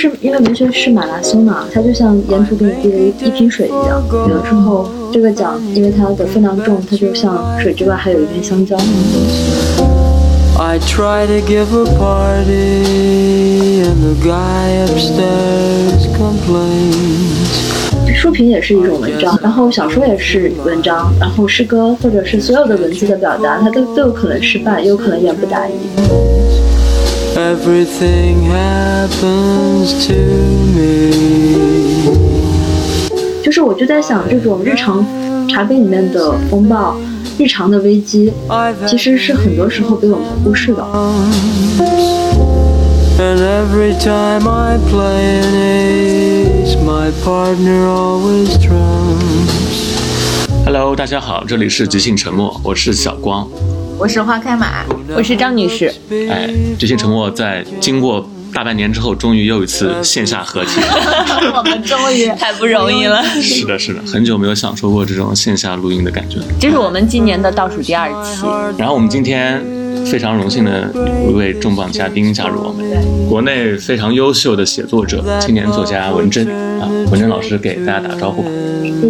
就是因为文学是马拉松嘛，它就像沿途给你递了一一瓶水一样。有的时候这个奖，因为它的分量重，它就像水之外还有一片香蕉。I try to give a party and the guy upstairs complains. 书评也是一种文章，然后小说也是文章，然后诗歌或者是所有的文字的表达，它都都有可能失败，也有可能言不达意。Everything happens to me. 就是我就在想，这种日常茶杯里面的风暴，日常的危机，其实是很多时候被我们忽视的。And every time I play an ace, my partner always trumps. Hello，大家好，这里是即兴沉默，我是小光。我是花开马，我是张女士。哎，这些承诺在经过大半年之后，终于又一次线下合体。我们终于 太不容易了，是的，是的，很久没有享受过这种线下录音的感觉了。这是我们今年的倒数第二期。然后我们今天非常荣幸的有一位重磅嘉宾加入我们，国内非常优秀的写作者、青年作家文珍啊，文珍老师给大家打个招呼吧。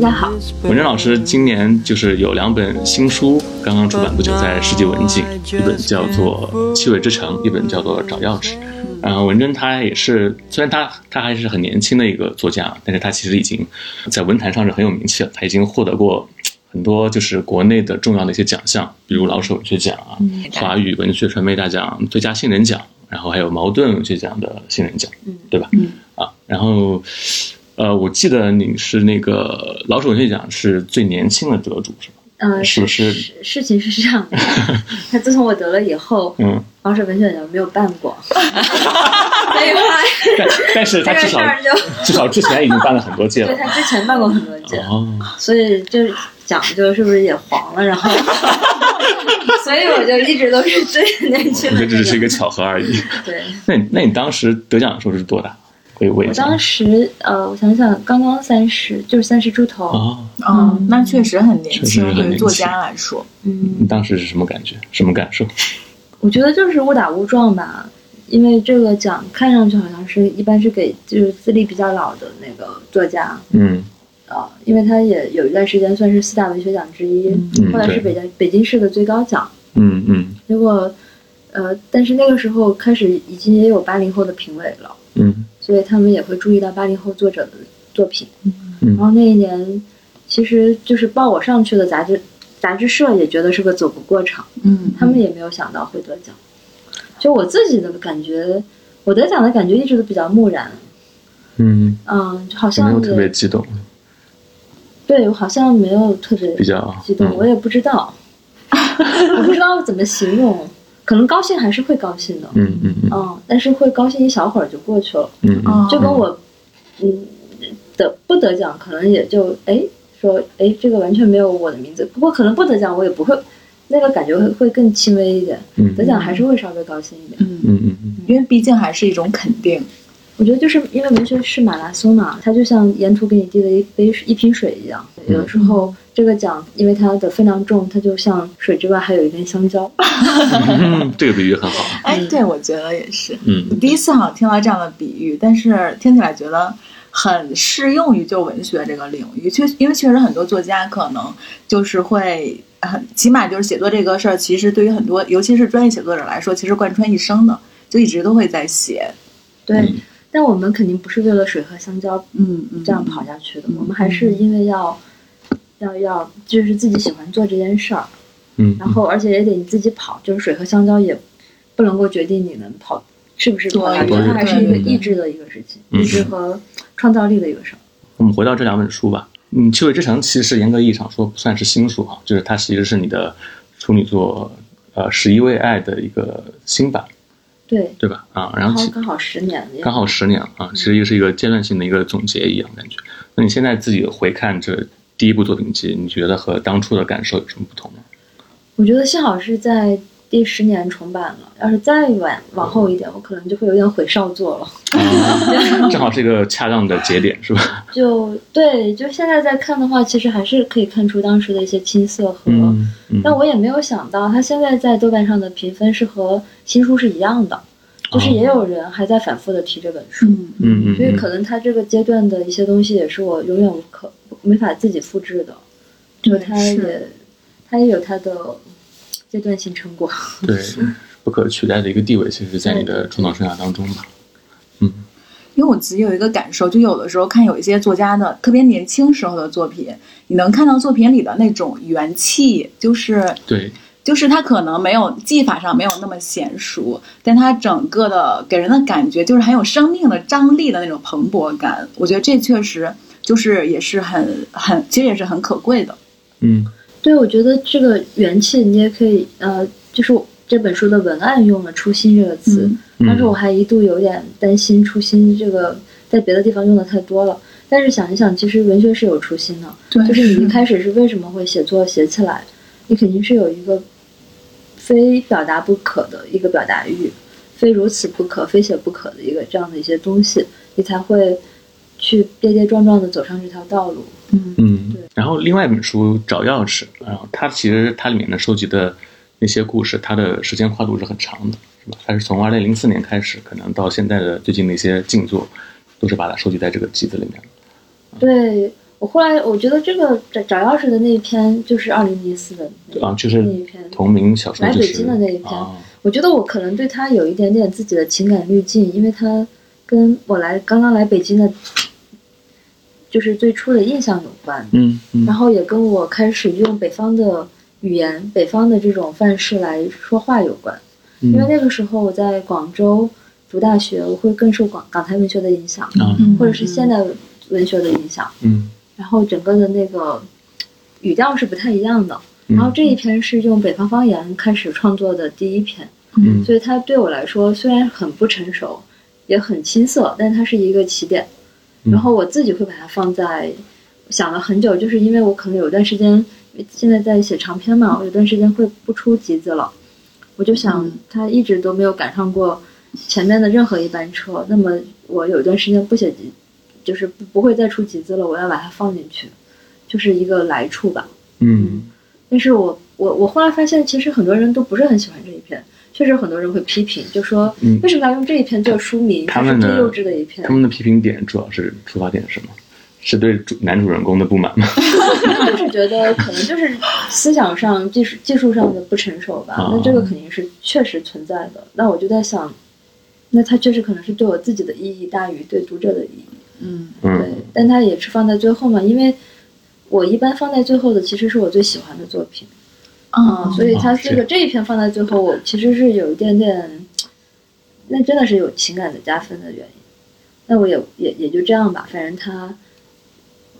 大家好，文珍老师今年就是有两本新书刚刚出版不久，在世纪文景，一本叫做《气味之城》，一本叫做《找钥匙》。然后文珍她也是，虽然她她还是很年轻的一个作家，但是她其实已经在文坛上是很有名气了。她已经获得过很多就是国内的重要的一些奖项，比如老舍文学奖啊、华语文学传媒大奖最佳新人奖，然后还有茅盾文学奖的新人奖，对吧？啊，然后。呃，我记得你是那个老舍文学奖是最年轻的得主，是吗？嗯，是不是事事情是这样的，他 自从我得了以后，嗯，老舍文学奖没有办过，所以后来但但是他至少至少之前已经办了很多届了。对他之前办过很多届，哦，所以就是讲究是不是也黄了，然后，所以我就一直都是最年轻的、那我觉得这只是一个巧合而已。对，那你那你当时得奖的时候是多大？可以问一下。我当时呃，我想想，刚刚三十，就是三十出头，哦，嗯，那确实很年轻，确实很年轻对于作家来说，嗯，你当时是什么感觉？什么感受？我觉得就是误打误撞吧，因为这个奖看上去好像是一般是给就是资历比较老的那个作家，嗯呃，因为他也有一段时间算是四大文学奖之一，嗯后来是北京北京市的最高奖。嗯嗯结果，呃，但是那个时候开始已经也有八零后的评委了，嗯所以他们也会注意到八零后作者的作品。嗯然后那一年，其实就是报我上去的杂志杂志社也觉得是个走不过场，嗯，他们也没有想到会得奖。就我自己的感觉，我得奖的感觉一直都比较木然，嗯，嗯，就好没像有特别激动，对我好像没有特别比较激动，嗯。我也不知道，我不知道怎么形容，可能高兴还是会高兴的，嗯嗯嗯。嗯，但是会高兴一小会儿就过去了，嗯嗯，就跟我，嗯，得不得奖可能也就哎说哎这个完全没有我的名字，不过可能不得奖我也不会，那个感觉会会更轻微一点，嗯。得奖还是会稍微高兴一点。嗯，嗯嗯嗯。因为毕竟还是一种肯定。我觉得就是因为文学是马拉松嘛，它就像沿途给你递了一杯一瓶水一样。有的时候这个奖因为它的分量重，它就像水之外还有一根香蕉。嗯，这个比喻很好。哎，对，我觉得也是。嗯第一次好像听到这样的比喻，但是听起来觉得很适用于就文学这个领域。确，因为确实很多作家可能就是会很，起码就是写作这个事儿，其实对于很多，尤其是专业写作者来说，其实贯穿一生的，就一直都会在写。对，但我们肯定不是为了水和香蕉嗯嗯，这样跑下去的，我们还是因为要要要就是自己喜欢做这件事儿，嗯，然后而且也得你自己跑，就是水和香蕉也不能够决定你能跑是不是跑下去，多它还是一个对。对意志的一个事情，嗯意志和创造力的一个事儿。我们回到这两本书吧。嗯，《七味之城》其实严格意义上说不算是新书啊，就是它其实是你的处女作呃《十一位爱》的一个新版，对，对吧？啊，然后刚好十年了，刚好十年了啊，其实也是一个阶段性的一个总结一样感觉。那你现在自己回看这第一部作品集，你觉得和当初的感受有什么不同吗？我觉得幸好是在第十年重版了，要是再晚往后一点，我可能就会有点毁少作了。啊，正好是一个恰当的节点，是吧？就对，就现在在看的话，其实还是可以看出当时的一些青涩和。嗯嗯。但我也没有想到，他现在在豆瓣上的评分是和新书是一样的。就是也有人还在反复的提这本书，嗯嗯嗯，所以可能他这个阶段的一些东西也是我永远无可没法自己复制的，就对他也他也有他的阶段性成果。对不可取代的一个地位，其实在你的创造生涯当中吧。嗯因为我自己有一个感受，就有的时候看有一些作家的特别年轻时候的作品，你能看到作品里的那种元气，就是对，就是他可能没有技法上没有那么娴熟，但他整个的给人的感觉就是很有生命的张力的那种蓬勃感。我觉得这确实就是也是很很，其实也是很可贵的。嗯对，我觉得这个元气你也可以呃，就是这本书的文案用了“初心”这个词，嗯当时我还一度有点担心“初心”这个在别的地方用的太多了。但是想一想，其实文学是有初心的，对就是你一开始是为什么会写作写起来，你肯定是有一个非表达不可的一个表达欲，非如此不可、非写不可的一个这样的一些东西，你才会去跌跌撞撞的走上这条道路。嗯嗯对。然后另外一本书《找钥匙》，然后它其实它里面的收集的那些故事，它的时间跨度是很长的，是吧？它是从二零零四年开始，可能到现在的最近的一些静坐，都是把它收集在这个集子里面。对我后来我觉得这个找找钥匙的那一篇就是二零一四的那啊，就是那一篇同名小说，就是来北京的那一篇啊我觉得我可能对他有一点点自己的情感滤镜，因为他跟我来刚刚来北京的，就是最初的印象有关，嗯嗯，然后也跟我开始用北方的语言、北方的这种范式来说话有关。因因为那个时候我在广州读大学，我会更受广港台文学的影响，或者是现代文学的影响，嗯然后整个的那个语调是不太一样的。嗯然后这一篇是用北方方言开始创作的第一篇，嗯所以它对我来说虽然很不成熟，也很青涩，但它是一个起点。嗯。然后我自己会把它放在，想了很久，就是因为我可能有段时间，现在在写长篇嘛，我有段时间会不出集子了，我就想嗯。它一直都没有赶上过前面的任何一班车，那么我有段时间不写集，就是不不会再出集子了，我要把它放进去，就是一个来处吧。嗯。但是我我我后来发现，其实很多人都不是很喜欢这一篇，确实很多人会批评，就说嗯为什么要用这一篇做书名？他们最幼稚的一篇他。们的批评点主要是出发点是什么？是对主男主人公的不满吗？就 是觉得可能就是思想上、技术技术上的不成熟吧。啊那这个肯定是确实存在的。那我就在想，那它确实可能是对我自己的意义大于对读者的意义。嗯对嗯，但它也是放在最后嘛，因为我一般放在最后的其实是我最喜欢的作品。啊嗯，所以它哦这个这一篇放在最后，我其实是有一点点，那真的是有情感的加分的原因。那我也也也就这样吧，反正他，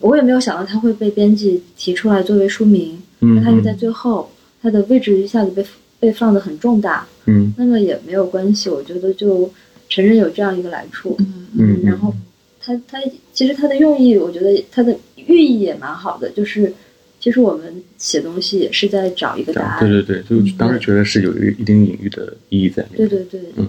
我也没有想到他会被编辑提出来作为书名，嗯那它就在最后，它的位置一下子被被放的很重大，嗯。那么也没有关系，我觉得就承认有这样一个来处，嗯。嗯，然后他他其实他的用意，我觉得他的寓意也蛮好的，就是其实我们写东西也是在找一个答案。对对对，就当时觉得是有一一定隐喻的意义在里面。对对对，嗯。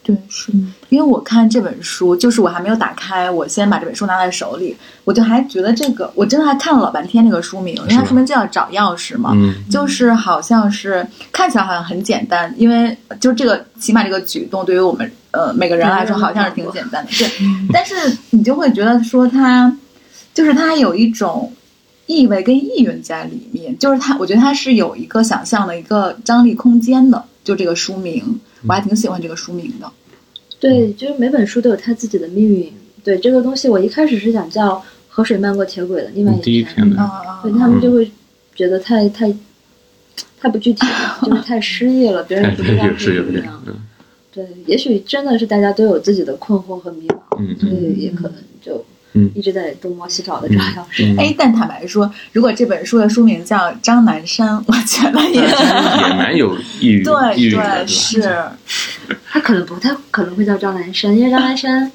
对，是因为我看这本书，就是我还没有打开，我先把这本书拿在手里，我就还觉得这个，我真的还看了老半天这个书名，因为它是书名叫《找钥匙》嘛，嗯。就是好像是看起来好像很简单，因为就这个起码这个举动对于我们呃每个人来说好像是挺简单的，对，但是你就会觉得说它就是它有一种意味跟意蕴在里面，就是它我觉得它是有一个想象的一个张力空间的，就这个书名，我还挺喜欢这个书名的。对，就是每本书都有它自己的命运。对这个东西，我一开始是想叫《河水漫过铁轨》的另外一篇，对他们就会觉得太太太不具体了，就是太诗意了，别人不知道是有点怎么样。，嗯对，也许真的是大家都有自己的困惑和迷茫，嗯所以也可能就嗯一直在东摸西找的找钥匙。嗯。哎，但坦白说，如果这本书的书名叫《张南山》，我觉得也也蛮有意义 对对？是，他可能不太可能会叫张南山，因为张南山，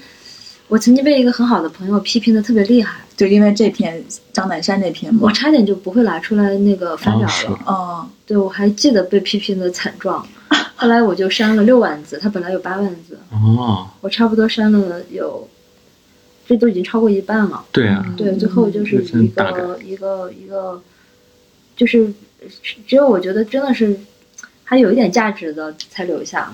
我曾经被一个很好的朋友批评的特别厉害，就因为这篇张南山这篇嘛，我差点就不会拿出来那个发表了。嗯。对，我还记得被批评的惨状，后来我就删了六万字，他本来有八万字，哦，我差不多删了有，这都已经超过一半了。对啊，对，最后就是一大个一个一个，就是只有我觉得真的是还有一点价值的才留下。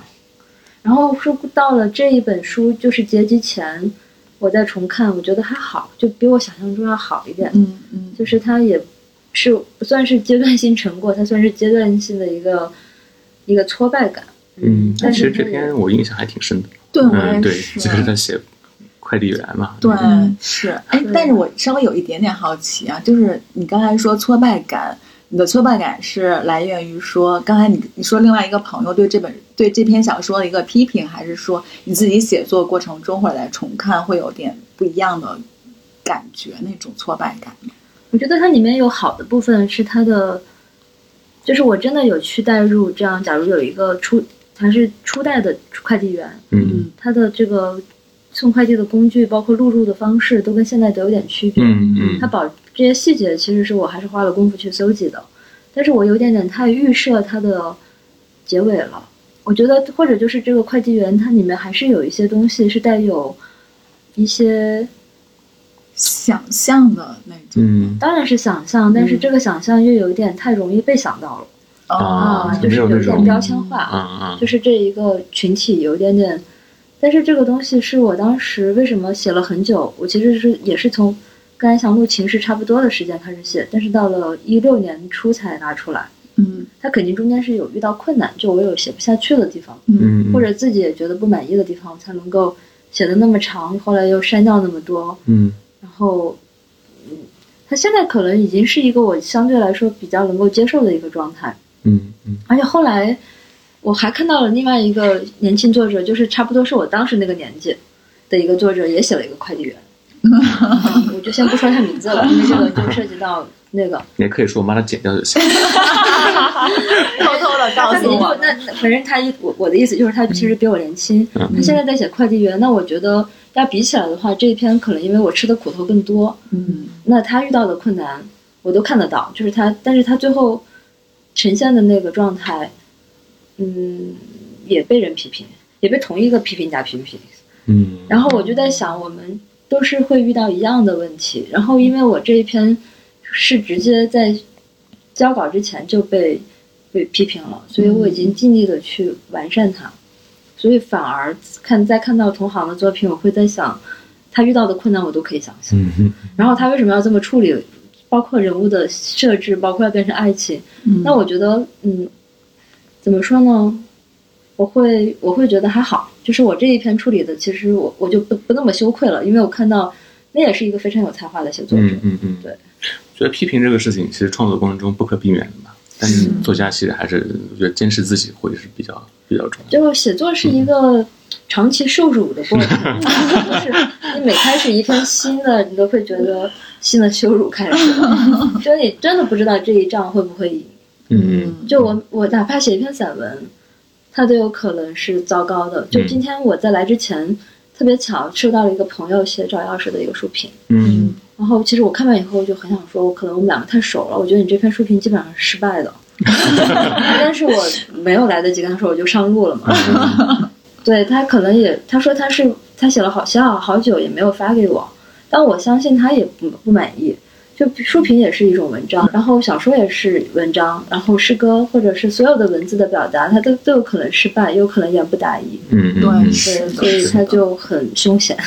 然后说到了这一本书就是结集前，我再重看，我觉得还好，就比我想象中要好一点。嗯嗯，就是它也是不算是阶段性成果，它算是阶段性的一个一个挫败感。嗯，但其实这但是它也篇我印象还挺深的。对我嗯，对，也是。就是他写快递员嘛。对，嗯是，哎，但是我稍微有一点点好奇啊，就是你刚才说挫败感，你的挫败感是来源于说，刚才你你说另外一个朋友对这本对这篇小说的一个批评，还是说你自己写作过程中或者在重看会有点不一样的感觉，那种挫败感？我觉得它里面有好的部分是它的，就是我真的有去代入，这样假如有一个初他是初代的快递员，嗯他的这个送快递的工具，包括录入的方式，都跟现在都有点区别。嗯嗯它保这些细节，其实是我还是花了功夫去搜集的，但是我有点点太预设它的结尾了。我觉得，或者就是这个快递员，它里面还是有一些东西是带有一些，想象的那种嗯当然是想象，但是嗯这个想象又有点太容易被想到了啊就是有点标签化。啊啊，就是这一个群体有点点，但是这个东西是我当时为什么写了很久，我其实是也是从跟安祥录情是差不多的时间开始写，但是到了一六年初才拿出来。嗯它肯定中间是有遇到困难，就我有写不下去的地方，嗯嗯，或者自己也觉得不满意的地方，才能够写的那么长，后来又删掉那么多，嗯然后，嗯，它现在可能已经是一个我相对来说比较能够接受的一个状态。嗯嗯而且后来我还看到了另外一个年轻作者，就是差不多是我当时那个年纪的一个作者，也写了一个快递员。嗯我就先不说他名字了，因为这个就涉及到那个。也可以说我把它剪掉就行。偷偷的告诉我那那反正他一我我的意思就是他其实比我年轻，嗯他现在在写快递员。那我觉得要比起来的话，这一篇可能因为我吃的苦头更多，嗯那他遇到的困难我都看得到，就是他，但是他最后呈现的那个状态，嗯，也被人批评，也被同一个批评家批评。嗯，然后我就在想，我们都是会遇到一样的问题。然后因为我这一篇是直接在交稿之前就被被批评了，所以我已经尽力的去完善它。所以反而看在看到同行的作品，我会在想，他遇到的困难我都可以想象。嗯嗯然后他为什么要这么处理，包括人物的设置，包括要变成爱情，嗯那我觉得，嗯，怎么说呢？我会我会觉得还好，就是我这一篇处理的，其实我我就不不那么羞愧了，因为我看到那也是一个非常有才华的写作者。嗯嗯嗯，对。觉得批评这个事情，其实创作过程中不可避免的嘛。但是作家其实还是，我觉得坚持自己会是比较比较重要。就写作是一个长期受辱的过程，就是你每开始一篇新的，你都会觉得新的羞辱开始了，就你真的不知道这一仗会不会赢。嗯就我我哪怕写一篇散文，它都有可能是糟糕的。就嗯今天我在来之前，特别巧收到了一个朋友写找钥匙的一个书评，嗯然后其实我看完以后就很想说，我可能我们两个太熟了，我觉得你这篇书评基本上是失败的。但是我没有来得及跟他说，我就上路了嘛。对他可能也，他说他是他写了好像好久也没有发给我，但我相信他也不不满意。就书评也是一种文章，然后小说也是文章，然后诗歌或者是所有的文字的表达，它都都有可能失败，也有可能言不达意。嗯嗯，对所以它就很凶险。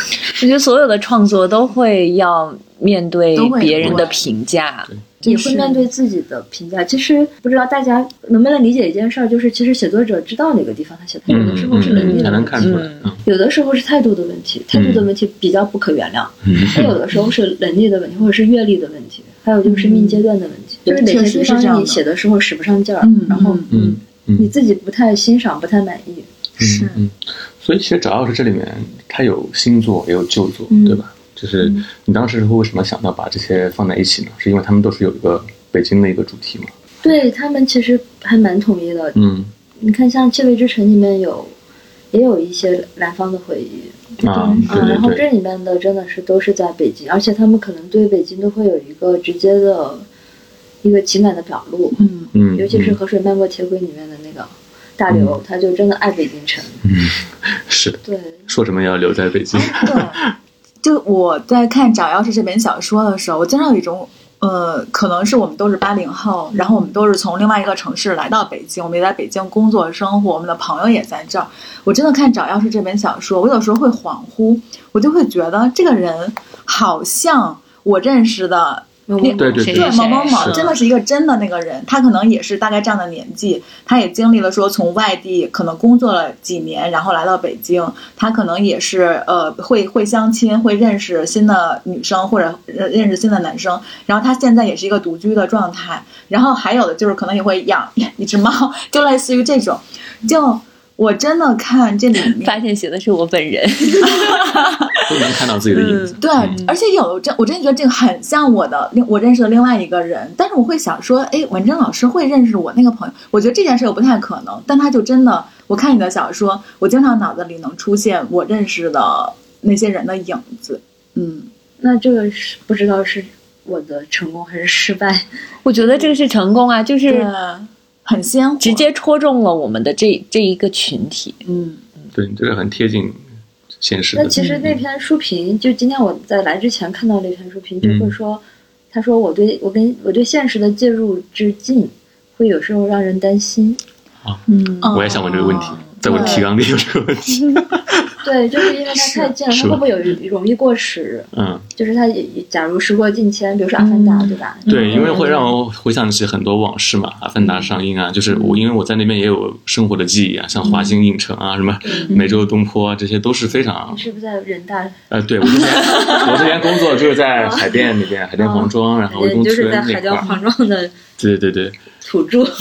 我觉得所有的创作都会要面对别人的评价，也会面对自己的评价。其实不知道大家能不能理解一件事儿，就是其实写作者知道哪个地方他写，的有的时候是能力的问题，看出来。嗯有的时候是态度的问题，态度的问题比较不可原谅。嗯它有的时候是能力的问题，或者是阅历的问题，还有就是生命阶段的问题，就是哪些地方你写的时候使不上劲儿，嗯然后嗯嗯你自己不太欣赏、不太满意。是嗯，所以其实主要是这里面，它有新作也有旧作，嗯对吧？就是你当时是为什么想到把这些放在一起呢？是因为他们都是有一个北京的一个主题吗？对他们其实还蛮统一的。嗯你看，像《气味之城》里面有，也有一些南方的回忆，啊，然后这里面的真的是都是在北京，而且他们可能对北京都会有一个直接的一个情感的表露，嗯嗯，尤其是《嗯河水漫过铁轨》里面的那个大刘，他就真的爱北京城。嗯是的，对，说什么要留在北京？就我在看《找钥匙》这本小说的时候，我经常有一种呃，可能是我们都是八零后，然后我们都是从另外一个城市来到北京，我们也在北京工作生活，我们的朋友也在这儿。我真的看《找钥匙》这本小说，我有时候会恍惚，我就会觉得这个人好像我认识的某对对对对，某某某真的是一个真的那个人，他可能也是大概这样的年纪，他也经历了说从外地可能工作了几年，然后来到北京，他可能也是呃会会相亲，会认识新的女生或者认认识新的男生，然后他现在也是一个独居的状态，然后还有的就是可能也会养一只猫，就类似于这种，就我真的看这里面 发现写的是我本人，都能看到自己的影子。对，而且有真，我真的觉得这个很像我的另我认识的另外一个人，但是我会想说，哎，文珍老师会认识我那个朋友，我觉得这件事又不太可能，但他就真的，我看你的小说，我经常脑子里能出现我认识的那些人的影子，嗯，那这个是不知道是我的成功还是失败。我觉得这个是成功啊，就是对，很鲜活，直接戳中了我们的这这一个群体。嗯，对，这个很贴近现实。那其实那篇书评，就今天我在来之前看到那篇书评，就会说，他说我对我跟我对现实的介入之近，会有时候让人担心。啊嗯，我也想问这个问题，在我的提纲里有这个问题。对，就是因为它太近了，它会不会有容易过时？嗯，就是它假如时过境迁，比如说《阿凡达》，对吧？对，因为会让我回想起很多往事嘛，《阿凡达》上映啊，就是我因为我在那边也有生活的记忆啊，像华星影城啊，什么美洲东坡啊，这些都是非常你是不是在人大？呃，对我这边我这边工作就是在海淀那边，海淀黄庄，然后魏公村就是在海淀黄庄的。对对对，土著。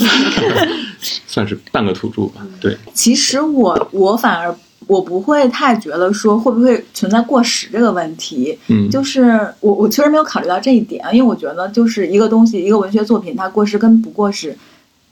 算是半个土著吧，对，其实我我反而我不会太觉得说会不会存在过时这个问题，嗯，就是我我确实没有考虑到这一点，因为我觉得就是一个东西，一个文学作品，它过时跟不过时，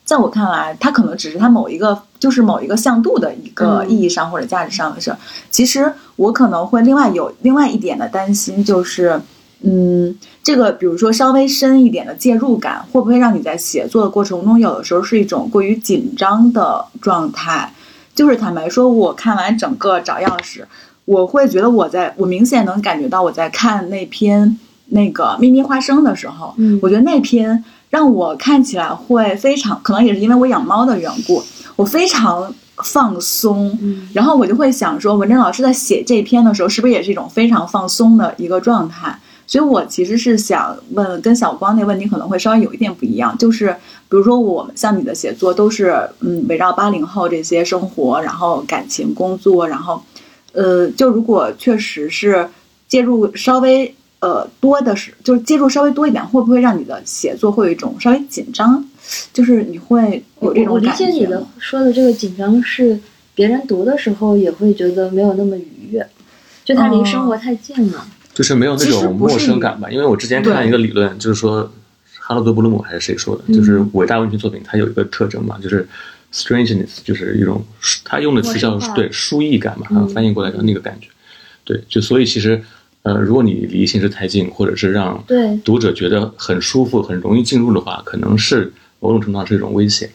在我看来，它可能只是它某一个就是某一个向度的一个嗯意义上或者价值上的事儿。其实我可能会另外有另外一点的担心，就是嗯，这个比如说稍微深一点的介入感，会不会让你在写作的过程中，有的时候是一种过于紧张的状态？就是坦白说，我看完整个找钥匙，我会觉得我在我明显能感觉到我在看那篇那个秘密花生的时候，嗯我觉得那篇让我看起来会非常，可能也是因为我养猫的缘故，我非常放松。嗯然后我就会想说，文珍老师在写这篇的时候，是不是也是一种非常放松的一个状态？所以我其实是想问，跟小光那个问题可能会稍微有一点不一样，就是比如说我们像你的写作都是嗯围绕八零后这些生活，然后感情、工作，然后呃，就如果确实是介入稍微呃多的是，就是介入稍微多一点，会不会让你的写作会有一种稍微紧张？就是你会有这种感觉我理解你的说的这个紧张是别人读的时候也会觉得没有那么愉悦，就它离生活太近了。就是没有那种陌生感吧。因为我之前看对一个理论，就是说哈罗德·布鲁姆还是谁说的，就是伟大文学作品它有一个特征嘛，就是 strangeness，就是一种他用的词叫对疏异感嘛，翻译过来叫那个感觉。对，就所以其实呃，如果你离现实太近，或者是让读者觉得很舒服、很容易进入的话，可能是某种程度上是一种危险。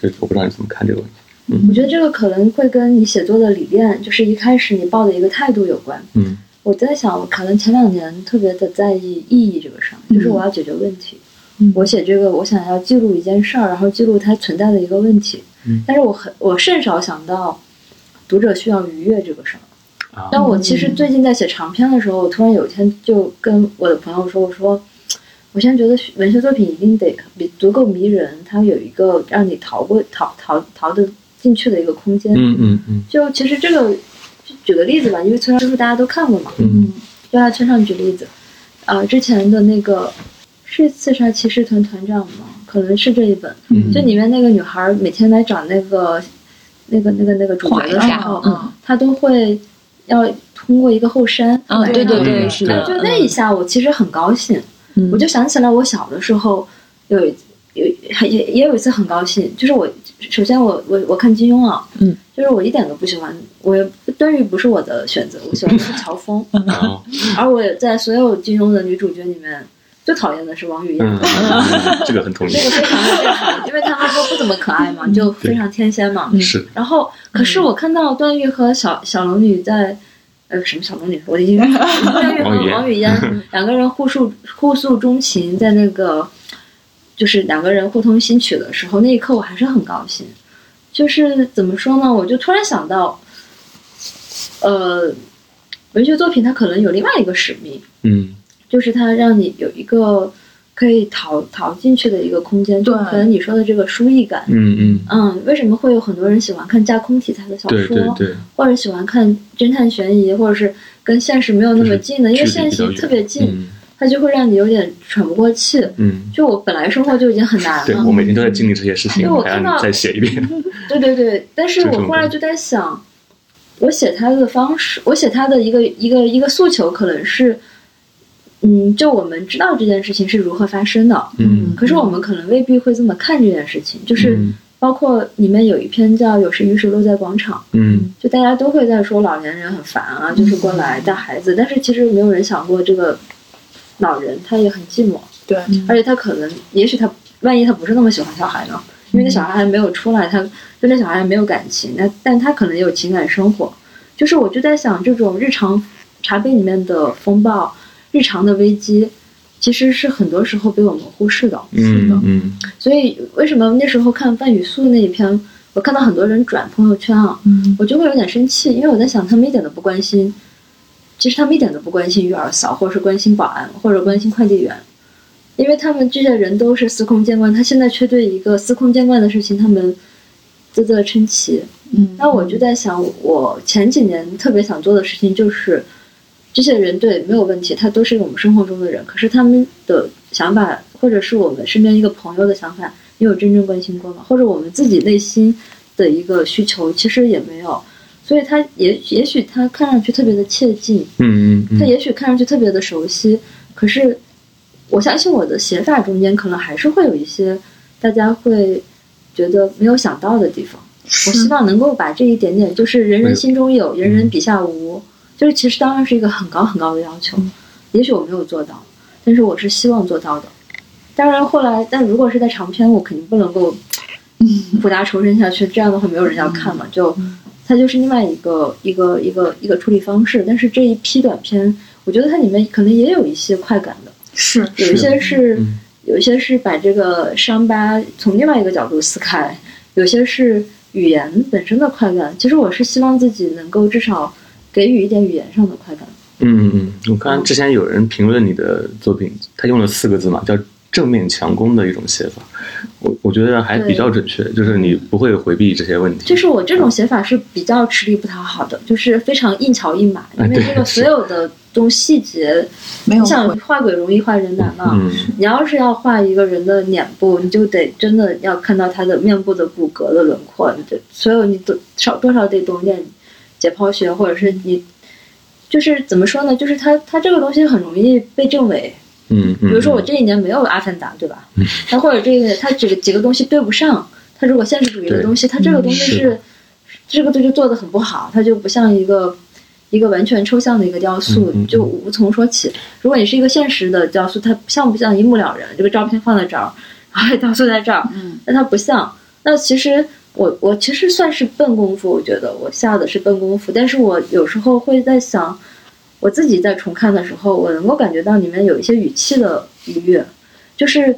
这我不知道你怎么看这个问题。嗯我觉得这个可能会跟你写作的理念，就是一开始你抱的一个态度有关。嗯我在想，我可能前两年特别的在意意义这个事儿，就是我要解决问题。嗯我写这个，我想要记录一件事儿，然后记录它存在的一个问题。嗯但是我很我甚少想到读者需要愉悦这个事儿。啊，但我其实最近在写长篇的时候，我突然有一天就跟我的朋友说：“我说，我现在觉得文学作品一定得比足够迷人，它有一个让你逃过逃逃逃得进去的一个空间。嗯嗯嗯就其实这个，就举个例子吧，因为村上春树大家都看过嘛，嗯。就拿村上举例子，呃，之前的那个是刺杀骑士团团长吗？可能是这一本，嗯，就里面那个女孩每天来找那个那个那个那个主角的时候，嗯。她都会要通过一个后山，啊，对对嗯对，是的，就那一下，我其实很高兴，嗯。我就想起来我小的时候有一有也也有一次很高兴，就是我首先我我我看金庸啊，嗯，就是我一点都不喜欢，我也段誉不是我的选择，我喜欢 的是乔峰，而我在所有金庸的女主角里面最讨厌的是王语嫣。嗯，嗯 这个很同意这，个非常的正常，因为他们都不怎么可爱嘛，就非常天仙嘛。是。然后，可是我看到段誉和小小龙女在，呃什么小龙女，我已经张玉和王语嫣。王语嫣两个人互诉互诉衷情，在那个就是两个人互通心曲的时候，那一刻我还是很高兴。就是怎么说呢？我就突然想到，呃，文学作品它可能有另外一个使命，嗯就是它让你有一个可以逃逃进去的一个空间，就对可能你说的这个书意感。嗯嗯，嗯，为什么会有很多人喜欢看架空题材的小对说，对对，或者喜欢看侦探悬疑，或者是跟现实没有那么近的，因为现实特别近，嗯它就会让你有点喘不过气。嗯，就我本来生活就已经很难了，对我每天都在经历这些事情，因为我还让看到再写一遍。对对对，但是我后来就在想，我写他的方式，我写他的一个一个一个诉求，可能是，嗯，就我们知道这件事情是如何发生的，嗯。可是我们可能未必会这么看这件事情，就是嗯。包括里面有一篇叫《有时雨水落在广场》，嗯。就大家都会在说老年人很烦啊，就是过来带孩子，但是其实没有人想过这个老人他也很寂寞，对，而且他可能，也许他万一他不是那么喜欢小孩呢，因为那小孩还没有出来，他对那小孩还没有感情，那但他可能也有情感生活。就是我就在想，这种日常茶杯里面的风暴、日常的危机，其实是很多时候被我们忽视的。嗯嗯所以为什么那时候看范雨素那一篇，我看到很多人转朋友圈啊，嗯我就会有点生气，因为我在想，他们一点都不关心，其实他们一点都不关心育儿嫂，或者是关心保安，或者关心快递员，因为他们这些人都是司空见惯，他现在却对一个司空见惯的事情，他们啧啧称奇。嗯，那我就在想，我前几年特别想做的事情就是，这些人对没有问题，他都是我们生活中的人，可是他们的想法，或者是我们身边一个朋友的想法，你有真正关心过吗？或者我们自己内心的一个需求，其实也没有。所以他也也许他看上去特别的切近，嗯嗯他也许看上去特别的熟悉，可是我相信我的写法中间可能还是会有一些大家会觉得没有想到的地方。我希望能够把这一点点，就是人人心中有，人人笔下无，就是其实当然是一个很高很高的要求，也许我没有做到，但是我是希望做到的。当然后来，但如果是在长篇，我肯定不能够苦大仇深下去，这样的话没有人要看嘛，就它就是另外一个一个一个一个处理方式。但是这一批短片，我觉得它里面可能也有一些快感的，是有一些是嗯有一些是把这个伤疤从另外一个角度撕开，有些是语言本身的快感。其实我是希望自己能够至少给予一点语言上的快感。嗯嗯，我看之前有人评论你的作品，他用了四个字嘛，叫正面强攻的一种写法，我我觉得还比较准确，就是你不会回避这些问题。就是我这种写法是比较吃力不讨好的，就是非常硬桥硬马，因为这个所有的东细节，没有你想画鬼容易画人难嘛。嗯你要是要画一个人的脸部，你就得真的要看到他的面部的骨骼的轮廓，你得所有你都少多少得懂点解剖学，或者是你就是怎么说呢？就是他他这个东西很容易被证伪。嗯嗯，比如说我这一年没有《阿凡达》，对吧？嗯，他或者这个它这个几个东西对不上，它如果现实主义的东西，它这个东西是是这个东西做的很不好，它就不像一个。一个完全抽象的一个雕塑，就无从说起。如果你是一个现实的雕塑，它像不像一目了然？这个照片放在这儿，然后雕塑在这儿，嗯那它不像。那其实我我其实算是笨功夫，我觉得我下的是笨功夫，但是我有时候会在想，我自己在重看的时候，我能够感觉到里面有一些语气的愉悦，就是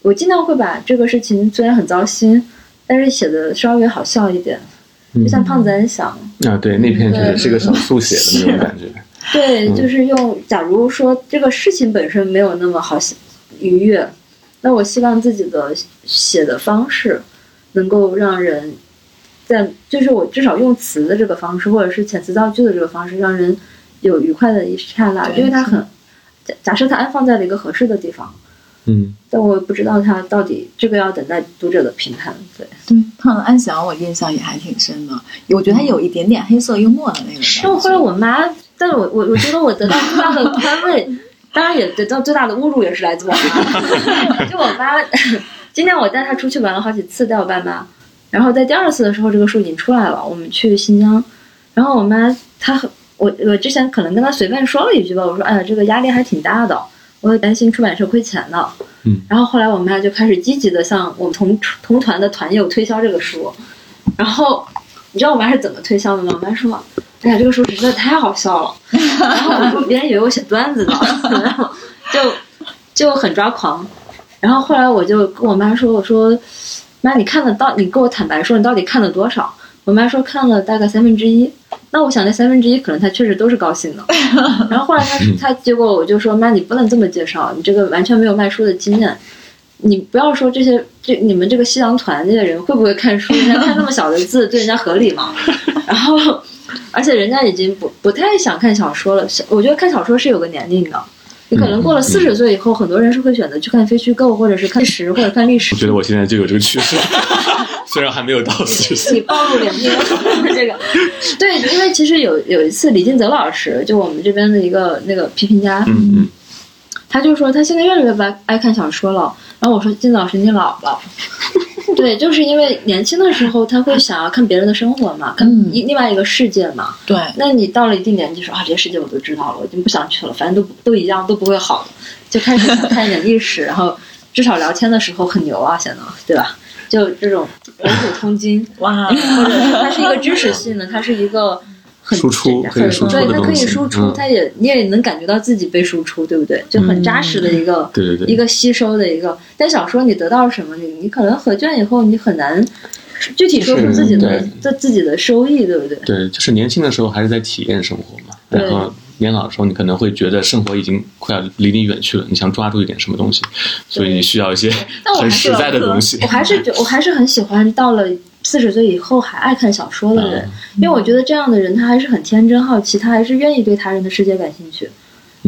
我尽量会把这个事情虽然很糟心，但是写的稍微好笑一点，就像胖子很想，啊，对，那篇确实是个小速写的那种感觉。对，嗯就是用假如说这个事情本身没有那么好写愉悦，那我希望自己的写的方式能够让人在，就是我至少用词的这个方式，或者是遣词造句的这个方式，让人有愉快的一刹那，因为它很假假设它安放在了一个合适的地方，嗯但我不知道它到底这个要等待读者的评判。对，对，胖子安详，我印象也还挺深的。我觉得他有一点点黑色幽默的那个感觉。但我后来我妈，但是我我我觉得我得到最大的宽慰，当然也得到最大的侮辱，也是来自我妈。就我妈，今天我带她出去玩了好几次，带我爸妈。然后在第二次的时候，这个书已经出来了，我们去新疆。然后我妈她很我我之前可能跟他随便说了一句吧，我说哎呀这个压力还挺大的，我会担心出版社亏钱的。嗯。然后后来我妈就开始积极的向我们同同团的团友推销这个书。然后你知道我妈是怎么推销的吗？我妈说。哎呀，这个书实在太好笑了。然后别人以为我写段子呢，然后就就很抓狂。然后后来我就跟我妈说，我说妈，你看了到你跟我坦白说你到底看了多少？我妈说看了大概三分之一。那我想那三分之一可能她确实都是高兴的。然后后来她 她结果我就说妈，你不能这么介绍，你这个完全没有卖书的经验。你不要说这些，这你们这个西洋团这些人会不会看书？人家看那么小的字，对人家合理吗？然后，而且人家已经不不太想看小说了。小我觉得看小说是有个年龄的，你可能过了四十岁以后，很多人是会选择去看非虚构，或者是看历史，或者看历史我。觉得我现在就有这个趋势，虽然还没有到四十岁。你暴露年龄了，这个对，因为其实有有一次李金泽老师，就我们这边的一个那个批评家，嗯嗯，他就说他现在越来越不爱爱看小说了。然后我说金老师你老了，对，就是因为年轻的时候他会想要看别人的生活嘛，看另外一个世界嘛。对，那你到了一定年纪说啊，这些世界我都知道了，我已经不想去了，反正都都一样，都不会好的，就开始看一点历史，然后至少聊天的时候很牛啊，显得对吧？就这种博古通今，哇，或者它是一个知识性的，它是一个很输出很可以输出对，它可以输出，嗯它也你也能感觉到自己被输出，对不对？就很扎实的一个、对对对一个吸收的一个。但小说你得到什么，你你可能合卷以后你很难具体说出自己的就自自己的收益，对不对？对，就是年轻的时候还是在体验生活嘛，对然后年老的时候，你可能会觉得生活已经快要离你远去了，你想抓住一点什么东西，所以你需要一些很实在的东西我。还是觉我还是很喜欢到了四十岁以后还爱看小说的人，嗯因为我觉得这样的人他还是很天真好奇，他还是愿意对他人的世界感兴趣。嗯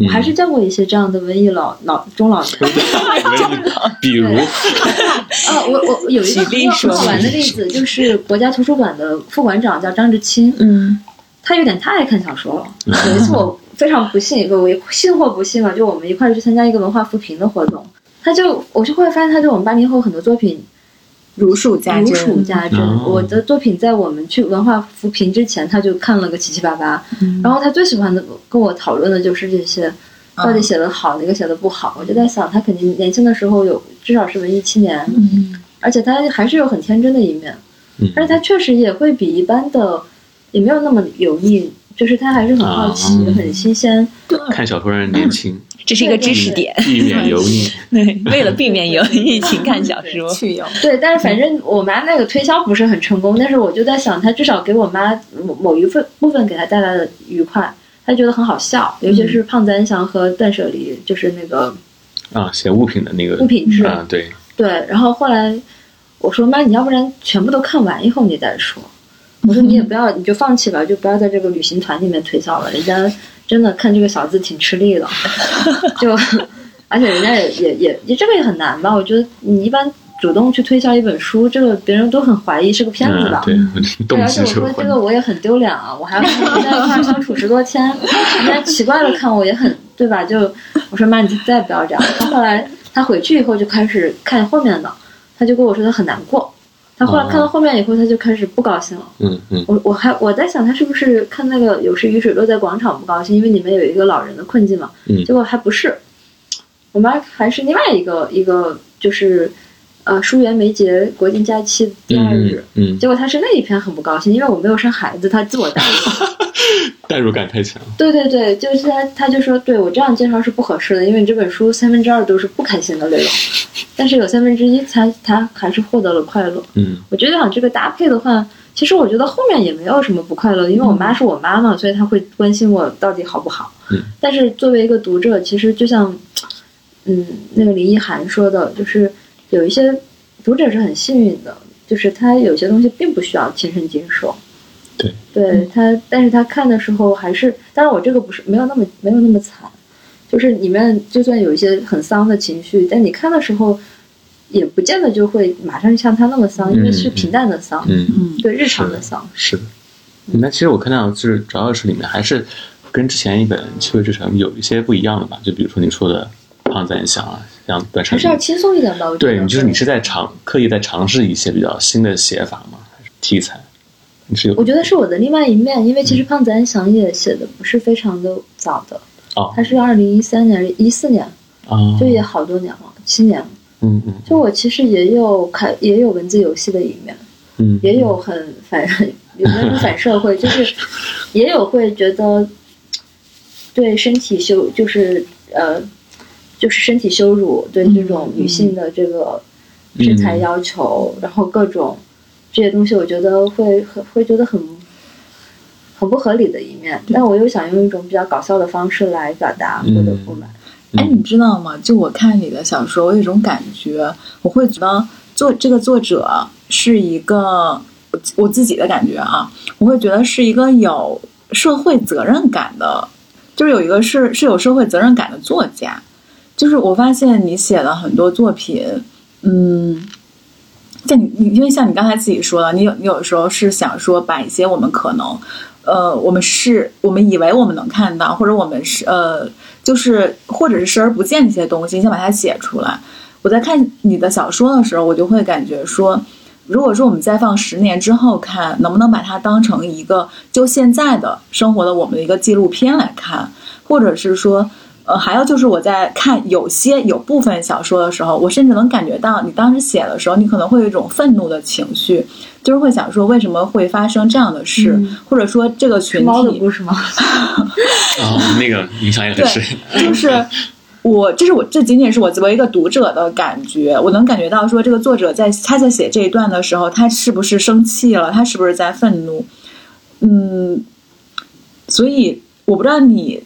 我还是见过一些这样的文艺老老中老年。比如，啊，我我有一个很好玩的例子，就是国家图书馆的副馆长叫张志清，嗯他有点太爱看小说了。有一次我非常不幸，我幸或不幸啊，就我们一块儿去参加一个文化扶贫的活动，他就我就会发现他对我们八零后很多作品如数家如珍，数家珍。哦我的作品在我们去文化扶贫之前，他就看了个七七八八，嗯然后他最喜欢的跟我讨论的就是这些。到底写的好，哪个写的不好？我就在想，他肯定年轻的时候有至少是文艺青年，嗯而且他还是有很天真的一面，嗯但是他确实也会比一般的也没有那么油腻，就是他还是很好奇、很新鲜。看小说让人年轻，这是一个知识点。避免油腻。对，为了避免油腻，请看小说。去油，对，但是反正我妈那个推销不是很成功，但是我就在想，她至少给我妈某某一份部分给她带来了愉快，她觉得很好笑，尤其是胖子安祥和断舍离，就是那个啊，写物品的那个物品制啊，对，对。然后后来我说妈，你要不然全部都看完以后你再说。我说你也不要，你就放弃吧，就不要在这个旅行团里面推销了。人家真的看这个小字挺吃力的，就而且人家也也也也这个也很难吧？我觉得你一般主动去推销一本书，这个别人都很怀疑是个骗子嗯。，对，而且我说这个我也很丢脸啊，我还要跟人家一块相处十多天，人家奇怪的看我也很对吧？就我说妈，你再也不要这样。他后来他回去以后就开始看后面的，他就跟我说他很难过。他后来看到后面以后，他就开始不高兴了。嗯嗯我我还我在想，他是不是看那个有时雨水落在广场不高兴，因为里面有一个老人的困境嘛？嗯结果还不是，我妈还是另外一个一个就是，呃，书园梅节国定假期第二日嗯，嗯，结果他是那一篇很不高兴，因为我没有生孩子，他自我代入。代入感太强。对对对，就是他，他就说，对我这样介绍是不合适的，因为这本书三分之二都是不开心的内容，但是有三分之一他他还是获得了快乐。嗯我觉得啊这个搭配的话，其实我觉得后面也没有什么不快乐，因为我妈是我妈嘛，所以她会关心我到底好不好。嗯但是作为一个读者，其实就像，嗯，那个林奕涵说的，就是有一些读者是很幸运的，就是他有些东西并不需要亲身经受。对，对他，但是他看的时候还是，当然我这个不是没有那么没有那么惨，就是里面就算有一些很丧的情绪，但你看的时候，也不见得就会马上像他那么丧，因为是平淡的丧，嗯，嗯对日常的丧。是的。那其实我看到就是《主要是》里面还是跟之前一本《七味之城》有一些不一样的吧？就比如说你说的胖子很想啊，像段成还是要轻松一点吧，我觉得。对，你就是你是在尝刻意在尝试一些比较新的写法吗？还是题材？你是。有我觉得是我的另外一面，因为其实胖子安详也写的不是非常的早的，哦。他是二零一三年、一四年，啊，就也好多年了，七年。了。嗯嗯。就我其实也有看也有文字游戏的一面，嗯，也有很反，有没有反社会，就是也有会觉得对身体羞，就是呃，就是身体羞辱，对这种女性的这个身材要求，然后各种这些东西，我觉得会很会觉得很很不合理的一面，但我又想用一种比较搞笑的方式来表达我的不满。哎，你知道吗？就我看你的小说，我有一种感觉，我会觉得作这个作者是一个我我自己的感觉啊，我会觉得是一个有社会责任感的，就是有一个是是有社会责任感的作家。就是我发现你写了很多作品，嗯，像你你因为像你刚才自己说的，你有你有时候是想说把一些我们可能。呃，我们是我们以为我们能看到，或者我们是呃，就是或者是视而不见的一些东西，你想把它写出来。我在看你的小说的时候，我就会感觉说，如果说我们再放十年之后看，能不能把它当成一个就现在的生活的我们的一个纪录片来看，或者是说。呃，还有就是我在看有些有部分小说的时候，我甚至能感觉到你当时写的时候，你可能会有一种愤怒的情绪，就是会想说为什么会发生这样的事，或者说这个群体猫的故事吗？哦，那个影响也很深。就是我，这是我这仅仅是我作为一个读者的感觉，我能感觉到说这个作者在他在写这一段的时候，他是不是生气了，他是不是在愤怒？嗯，所以我不知道你。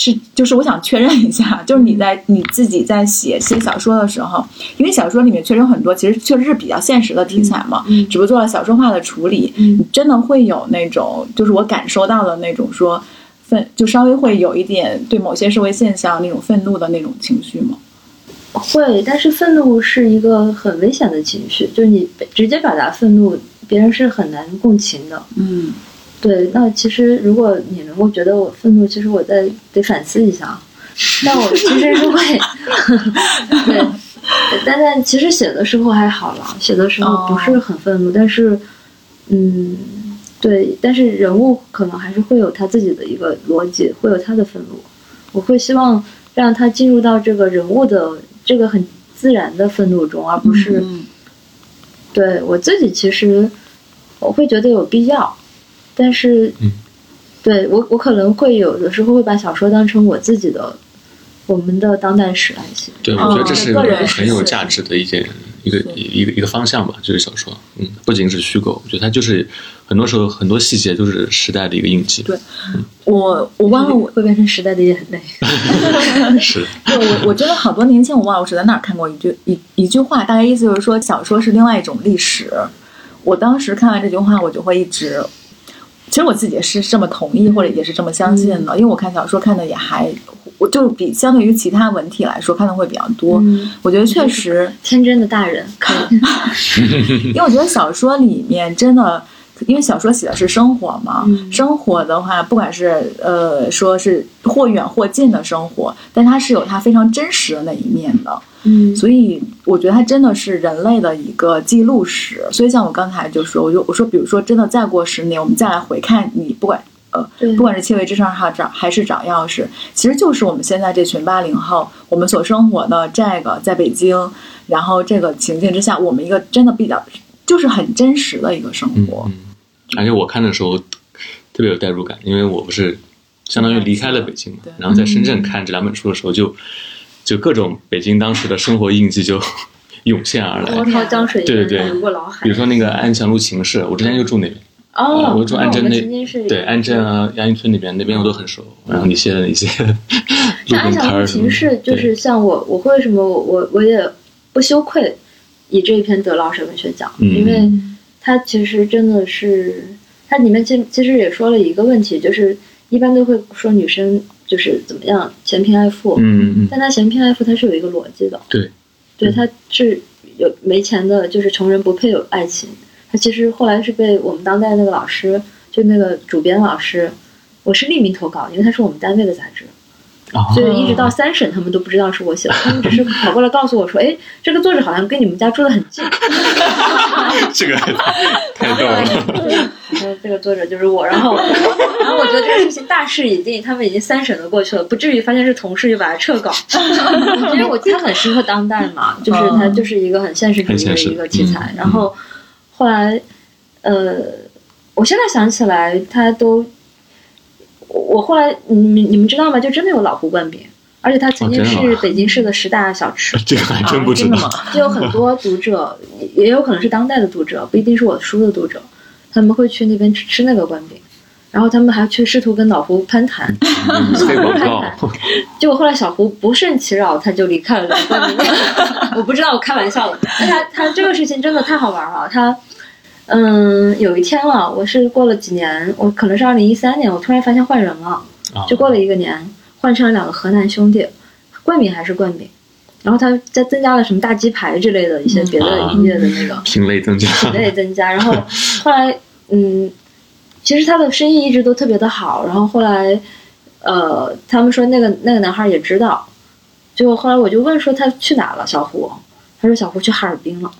是，就是我想确认一下，就是你在你自己在写写小说的时候，因为小说里面确实有很多，其实确实是比较现实的题材嘛，只不过做了小说化的处理。你真的会有那种，就是我感受到的那种说愤，就稍微会有一点对某些社会现象那种愤怒的那种情绪吗？会，但是愤怒是一个很危险的情绪，就是你直接表达愤怒，别人是很难共情的。嗯。对，那其实如果你能够觉得我愤怒，其实我再得反思一下。那我其实是会，对，但但其实写的时候还好了，写的时候不是很愤怒，但是，嗯，对，但是人物可能还是会有他自己的一个逻辑，会有他的愤怒。我会希望让他进入到这个人物的这个很自然的愤怒中，而不是，对我自己其实我会觉得有必要。但是，对我我可能会有的时候会把小说当成我自己的，我们的当代史来写。对，我觉得这是很有价值的一件一个一个一个方向吧，就是小说，嗯，不仅是虚构，我觉得它就是很多时候很多细节都是时代的一个印记。对，我我忘了我会变成时代的眼泪。是。对，我我真的好多年前我忘了我是在哪儿看过一句一一句话，大概意思就是说小说是另外一种历史。我当时看完这句话，我就会一直。其实我自己是这么同意，或者也是这么相信的，因为我看小说看的也还，我就比相对于其他文体来说看的会比较多。我觉得确实天真的大人 因为我觉得小说里面真的，因为小说写的是生活嘛，生活的话，不管是呃说是或远或近的生活，但它是有它非常真实的那一面的。嗯，所以我觉得它真的是人类的一个记录史。所以像我刚才就说，我就我说，比如说，真的再过十年，我们再来回看你，不管呃，不管是切尾之上还找还是找钥匙，其实就是我们现在这群八零后，我们所生活的这个在北京，然后这个情境之下，我们一个真的比较就是很真实的一个生活。嗯，而且我看的时候特别有代入感，因为我不是相当于离开了北京嘛，然后在深圳看这两本书的时候就。就各种北京当时的生活印记就 涌现而来，波涛江水对对对，流过脑海。比如说那个安祥路秦氏，我之前就住那边。哦，我住安贞那，对安贞啊、亚运村那边，那边我都很熟。然后你写的那些 路边摊儿什么，就是像我，我为什么我我我也不羞愧以这一篇得老舍文学奖，因为它其实真的是，它里面其其实也说了一个问题，就是一般都会说女生。就是怎么样嫌贫爱富，嗯嗯，但他嫌贫爱富，他是有一个逻辑的，对，对，他是有没钱的，就是穷人不配有爱情。他其实后来是被我们当代那个老师，就那个主编老师，我是匿名投稿，因为他是我们单位的杂志。所以一直到三审，他们都不知道是我写的，他们只是跑过来告诉我说：“哎，这个作者好像跟你们家住的很近。”这个太逗了。说这个作者就是我，然后，然后我觉得这个事情大势已定，他们已经三审都过去了，不至于发现是同事就把他撤稿。因为我他很适合当代嘛，就是他就是一个很现实主义的一个题材。然后后来呃，我现在想起来，他都，我我后来你们你们知道吗？就真的有老胡灌饼，而且他曾经是北京市的十大小吃。这个还真不知道。就有很多读者，也也有可能是当代的读者，不一定是我书的读者，他们会去那边吃吃那个灌饼，然后他们还去试图跟老胡 攀谈，非广告，结果后来小胡不胜其扰，他就离开了。我不知道，我开玩笑的。但他他这个事情真的太好玩了，他。嗯，有一天了，我是过了几年，我可能是二零一三年，我突然发现换人了，啊。就过了一个年，换成了两个河南兄弟，冠名还是冠名，然后他再增加了什么大鸡排之类的一些别的营业的那个品类增加，品类增加，然后后来嗯，其实他的生意一直都特别的好，然后后来呃，他们说那个那个男孩也知道，结果后来我就问说他去哪了，小胡，他说小胡去哈尔滨了，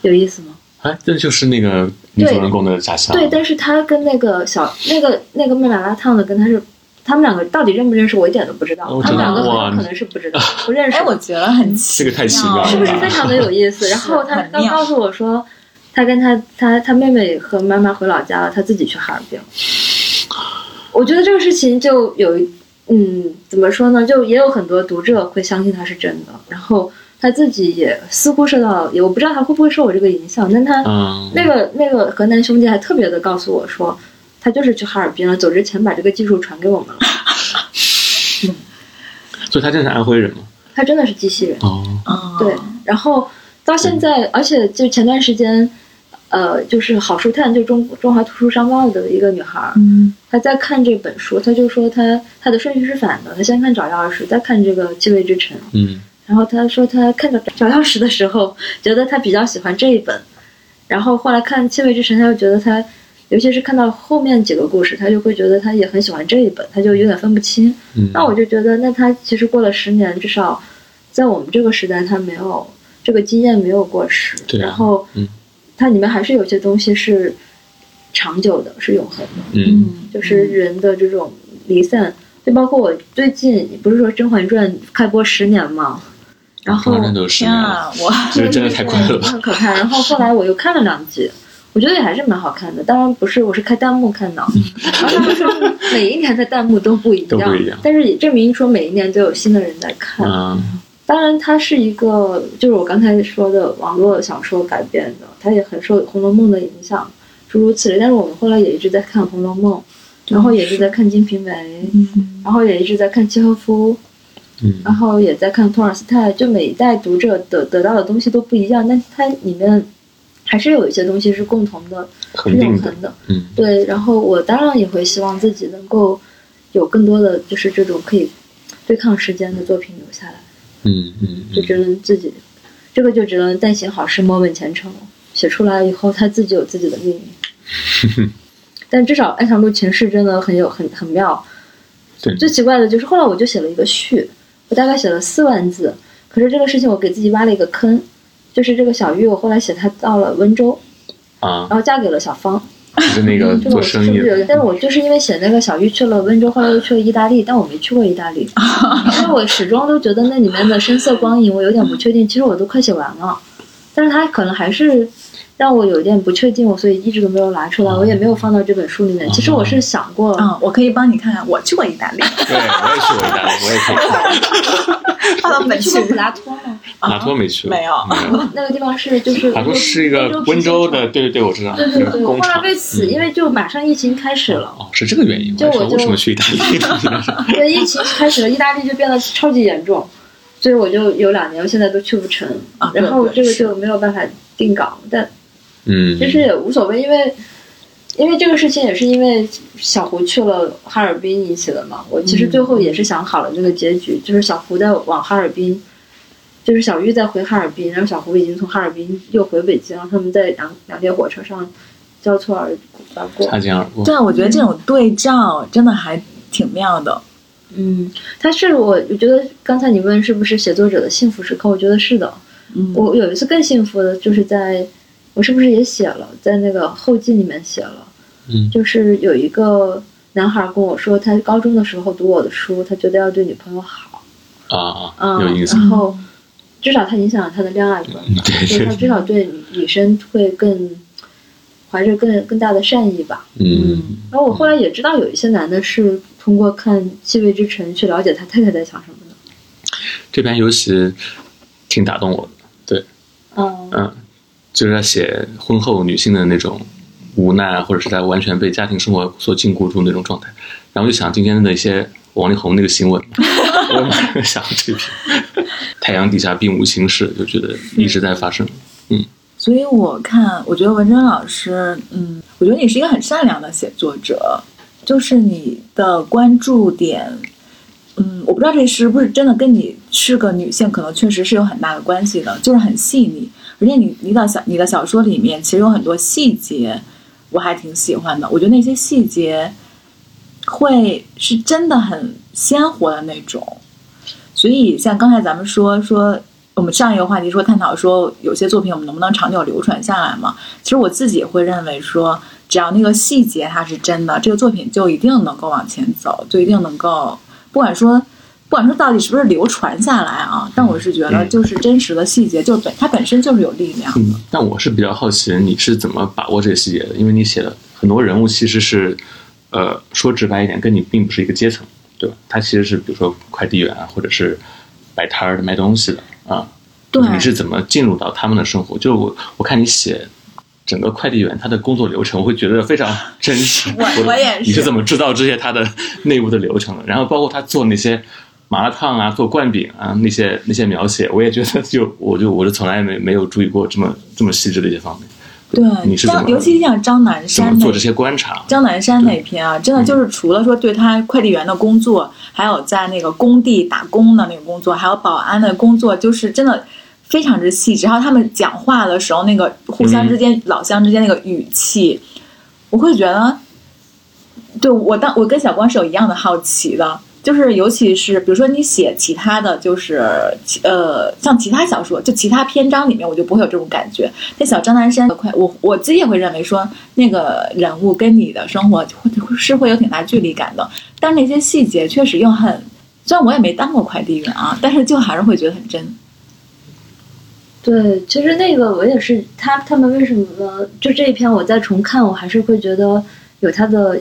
有意思吗？哎，这就是那个女主人公的家乡。对，但是她跟那个小那个那个卖麻辣烫的跟她是。他们两个到底认不认识，我一点都不知道。哦他们两个真的很可能是不知道，不认识。哎，我觉得很奇这个太奇妙了是不是非常的有意思？然后他刚告诉我说，他跟他他他妹妹和妈妈回老家了，他自己去哈尔滨。我觉得这个事情就有一嗯，怎么说呢？就也有很多读者会相信他是真的，然后他自己也似乎受到，也我不知道他会不会受我这个影响，但他嗯，那个那个河南兄弟还特别的告诉我说，他就是去哈尔滨了，走之前把这个技术传给我们了。所以他真的是安徽人吗？他真的是机器人。哦，嗯，对，然后到现在，而且就前段时间，呃，就是好书探，就中中华图书商报的一个女孩儿，嗯她在看这本书，她就说她她的顺序是反的，她先看找钥匙，再看这个继位之城。嗯然后他说他看到找钥匙的时候，觉得他比较喜欢这一本，然后后来看气味之城，他就觉得他。尤其是看到后面几个故事，他就会觉得他也很喜欢这一本，他就有点分不清。嗯，那我就觉得，那他其实过了十年，至少在我们这个时代，他没有这个经验没有过时。对啊然后，嗯它里面还是有些东西是长久的，是永恒的，嗯嗯，就是人的这种离散。就包括我最近不是说《甄嬛传》开播十年嘛，然后天，啊，我这 个真的太快了吧？很可怕。然后后来我又看了两集，我觉得也还是蛮好看的。当然不是，我是开弹幕看的。然后他们说每一年的弹幕都不一样，一样但是也证明说每一年都有新的人在看。嗯当然，它是一个就是我刚才说的网络小说改编的，它也很受《红楼梦》的影响，诸如此类。但是我们后来也一直在看《红楼梦》，然后也一直在看《金瓶梅》，嗯然后也一直在看契诃夫，嗯。然后也在看托尔斯泰，就每一代读者得得到的东西都不一样，但它里面还是有一些东西是共同的，永恒的。嗯。对，然后我当然也会希望自己能够有更多的就是这种可以对抗时间的作品留下来，嗯嗯就只能自己，这个就只能但行好事，莫问前程了。写出来以后，他自己有自己的命运。但至少《安祥路情事》真的很有很很妙，对，最奇怪的就是后来我就写了一个序，我大概写了四万字，可是这个事情我给自己挖了一个坑，就是这个小玉，我后来写她到了温州，啊，然后嫁给了小芳，就是那个做生意的？但是我就是因为写那个小玉去了温州，后来又去了意大利，但我没去过意大利，因为我始终都觉得那里面的深色光影我有点不确定，其实我都快写完了，但是它可能还是。让我有点不确定，我所以一直都没有拿出来，我也没有放到这本书里面。其实我是想过，嗯，我可以帮你看看，我去过意大利，对我也去过意大利，我也可以看。放到本期去过普拉托吗？马托没去过，没有。那个地方是就是马托是一个温州的，对对对，我知道，对对对，后来厂。为此，嗯因为就马上疫情开始了，哦，是这个原因。就我就我说为什么去意大利？因为疫情开始了，意大利就变得超级严重，所以我就有两年，我现在都去不成，然后这个就没有办法定稿，但嗯，其实也无所谓，因为因为这个事情也是因为小胡去了哈尔滨引起的嘛。我其实最后也是想好了这个结局，就是小胡在往哈尔滨，就是小玉在回哈尔滨，然后小胡已经从哈尔滨又回北京，他们在两两列火车上交错而而过。擦肩而过。对啊，我觉得这种对照真的还挺妙的。嗯，他是我，我觉得刚才你问是不是写作者的幸福时刻，我觉得是的。嗯，我有一次更幸福的，就是在我是不是也写了，在那个后记里面写了，嗯就是有一个男孩跟我说，他高中的时候读我的书，他觉得要对女朋友好，啊啊，嗯，有意思。然后至少他影响了他的恋爱观，嗯对就是他，至少对女女生会更怀着更更大的善意吧。嗯然后我后来也知道有一些男的是通过看《气味之城》去了解他太太在想什么的。这篇尤其挺打动我的，对，嗯嗯，就是在写婚后女性的那种无奈，或者是在完全被家庭生活所禁锢住那种状态。然后就想今天的一些王力宏那个新闻嘛，我马上想到这篇太阳底下并无新事，就觉得一直在发生。嗯所以我看，我觉得文珍老师，嗯，我觉得你是一个很善良的写作者，就是你的关注点，嗯，我不知道这是不是真的跟你是个女性，可能确实是有很大的关系的，就是很细腻，而且你你的小你的小说里面其实有很多细节，我还挺喜欢的，我觉得那些细节会是真的很鲜活的那种，所以像刚才咱们说说。我们上一个话题说探讨说有些作品我们能不能长久流传下来嘛？其实我自己会认为说，只要那个细节它是真的，这个作品就一定能够往前走，就一定能够不管说不管说到底是不是流传下来啊，但我是觉得嗯就是真实的细节就本它本身就是有力量的。嗯，但我是比较好奇你是怎么把握这个细节的，因为你写的很多人物其实是，呃，说直白一点，跟你并不是一个阶层，对吧？他其实是比如说快递员啊，或者是摆摊儿的卖东西的啊。对你是怎么进入到他们的生活？就是我我看你写整个快递员他的工作流程，我会觉得非常真实。我我也是你是怎么知道这些他的内部的流程的？然后包括他做那些麻辣烫啊，做灌饼啊，那些那些描写，我也觉得就我就我就从来没没有注意过这么这么细致的一些方面。对，你是怎么张尤其像张南山做这些观察？张南山那篇啊，真的就是除了说对他快递员的工作，还有在那个工地打工的那个工作，还有保安的工作，就是真的非常之细致。然后他们讲话的时候，那个互相之间、老乡之间那个语气，我会觉得，对我当我跟小光是有一样的好奇的。就是，尤其是比如说你写其他的就是呃，像其他小说，就其他篇章里面，我就不会有这种感觉。那小张南山快，我我自己也会认为说，那个人物跟你的生活会是会有挺大距离感的。但是那些细节确实又很，虽然我也没当过快递员啊，但是就还是会觉得很真。对，其实那个我也是，他他们为什么就这一篇我再重看，我还是会觉得有他的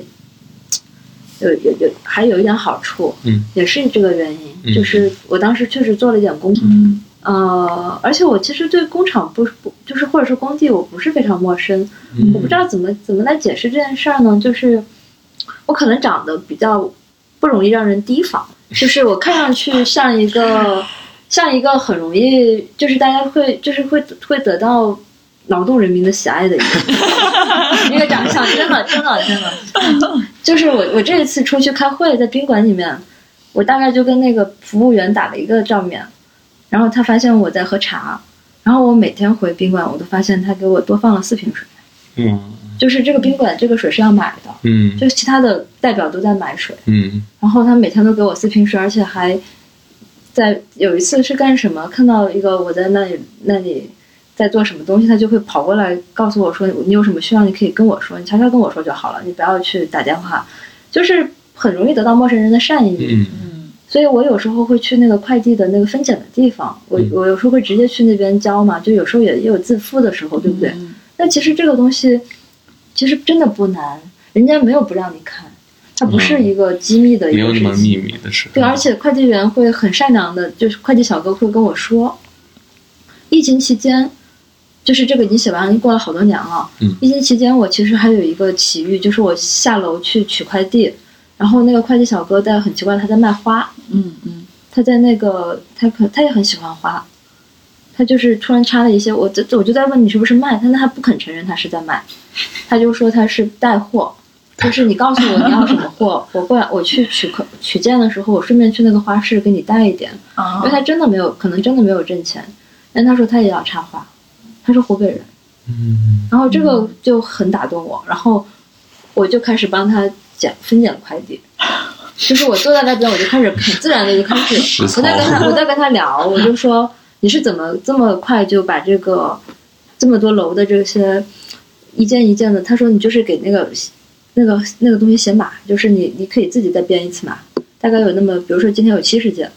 有有有还有一点好处，嗯，也是这个原因，嗯就是我当时确实做了一点功课，嗯呃，而且我其实对工厂不不就是或者是工地我不是非常陌生，嗯我不知道怎么怎么来解释这件事儿呢？就是我可能长得比较不容易让人提防，就是我看上去像一个像一个很容易就是大家会就是会会得到劳动人民的喜爱的一个一个 长相，真的真的真的，就是我我这一次出去开会，在宾馆里面，我大概就跟那个服务员打了一个照面，然后他发现我在喝茶，然后我每天回宾馆，我都发现他给我多放了四瓶水。嗯就是这个宾馆这个水是要买的，嗯就是其他的代表都在买水，嗯然后他每天都给我四瓶水，而且还在有一次是干什么，看到一个我在那里那里在做什么东西，他就会跑过来告诉我说你有什么需要你可以跟我说，你悄悄跟我说就好了，你不要去打电话，就是很容易得到陌生人的善意。嗯嗯所以我有时候会去那个快递的那个分拣的地方，我嗯我有时候会直接去那边交嘛，就有时候也也有自付的时候，对不对？嗯但其实这个东西其实真的不难，人家没有不让你看，它不是一个机密的一没有个事情。那么秘密的事。对，而且快递员会很善良的，就是快递小哥会跟我说，疫情期间，就是这个已经写完了，过了好多年了。嗯。疫情期间，我其实还有一个奇遇，就是我下楼去取快递，然后那个快递小哥在很奇怪，他在卖花，嗯嗯。他在那个他可他也很喜欢花，他就是突然插了一些，我这我就在问你是不是卖，但他不肯承认他是在卖，他就说他是带货，就是你告诉我你要什么货，我过来我去取客取件的时候，我顺便去那个花市给你带一点，啊因为他真的没有可能真的没有挣钱，但他说他也要插花，他是湖北人，嗯。然后这个就很打动我，然后我就开始帮他捡分拣快递，就是我坐在那边，我就开始很自然的就开始，我在跟他我在跟他聊，我就说你是怎么这么快就把这个这么多楼的这些一件一件的，他说你就是给那个那个那个东西写码，就是你你可以自己再编一次码，大概有那么比如说今天有七十件，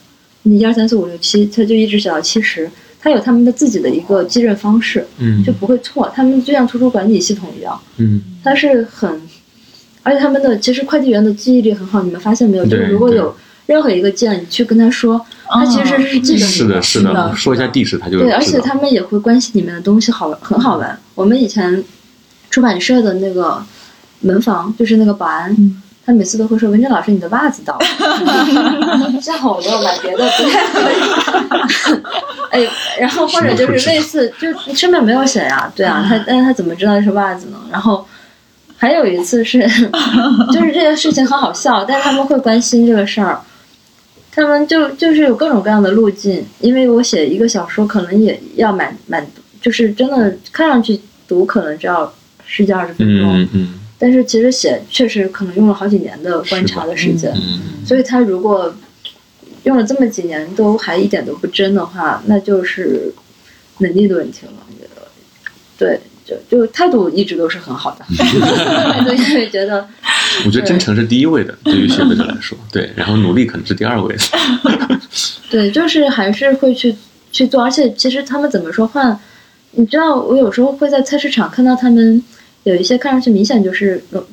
你一二三四五六七，他就一直写到七十，他有他们的自己的一个继任方式，嗯就不会错。他们就像图书管理系统一样，嗯它是很，而且他们的其实快递员的记忆力很好，你们发现没有？就是如果有任何一个件，你去跟他说，他其实是记得你是的，是是的的，说一下地址他就对，而且他们也会关心里面的东西好很好玩。我们以前出版社的那个门房，就是那个保安，嗯他每次都会说：“文珍老师，你的袜子到了。”幸好我没有买别的，不太可以。哎，然后或者就是类似，就上面没有写呀、对啊，他但是他怎么知道是袜子呢？然后还有一次是，就是这个事情很好笑，但是他们会关心这个事儿。他们就就是有各种各样的路径，因为我写一个小说，可能也要蛮蛮，就是真的看上去读可能就要十几二十分钟，嗯嗯但是其实写确实可能用了好几年的观察的时间，嗯所以他如果用了这么几年都还一点都不真的话，那就是能力的问题了。我觉得，对，就就态度一直都是很好的，态度因为觉得嗯，我觉得真诚是第一位的，对于学会者来说，对，然后努力可能是第二位的，对，就是还是会去去做，而且其实他们怎么说话，你知道，我有时候会在菜市场看到他们有一些看上去明显就是呃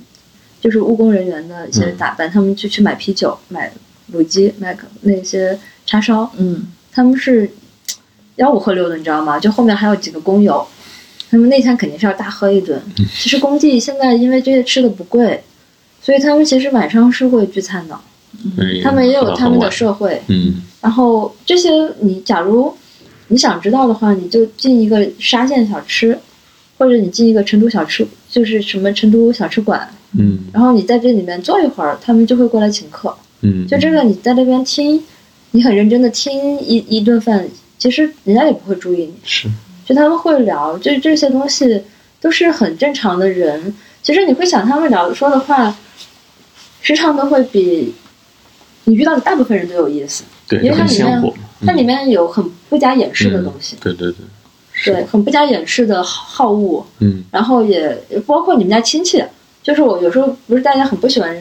就是务工人员的一些打扮，他们就去买啤酒、买卤鸡、买那些叉烧，嗯他们是吆五喝六的，你知道吗？就后面还有几个工友，他们那天肯定是要大喝一顿。其实工地现在因为这些吃的不贵，所以他们其实晚上是会聚餐的，对他们也有他们的社会。嗯然后这些你假如你想知道的话，你就进一个沙县小吃，或者你进一个成都小吃，就是什么成都小吃馆，嗯。然后你在这里面坐一会儿，他们就会过来请客。嗯，就这个你在那边听，你很认真的听一一顿饭，其实人家也不会注意你，是。就他们会聊，就这些东西都是很正常的人。其实你会想他们聊说的话，时常都会比你遇到的大部分人都有意思。对，因为它里面它里面有很不加掩饰的东西，对对对，对，很不加掩饰的好恶，嗯。然后也包括你们家亲戚，就是我有时候不是大家很不喜欢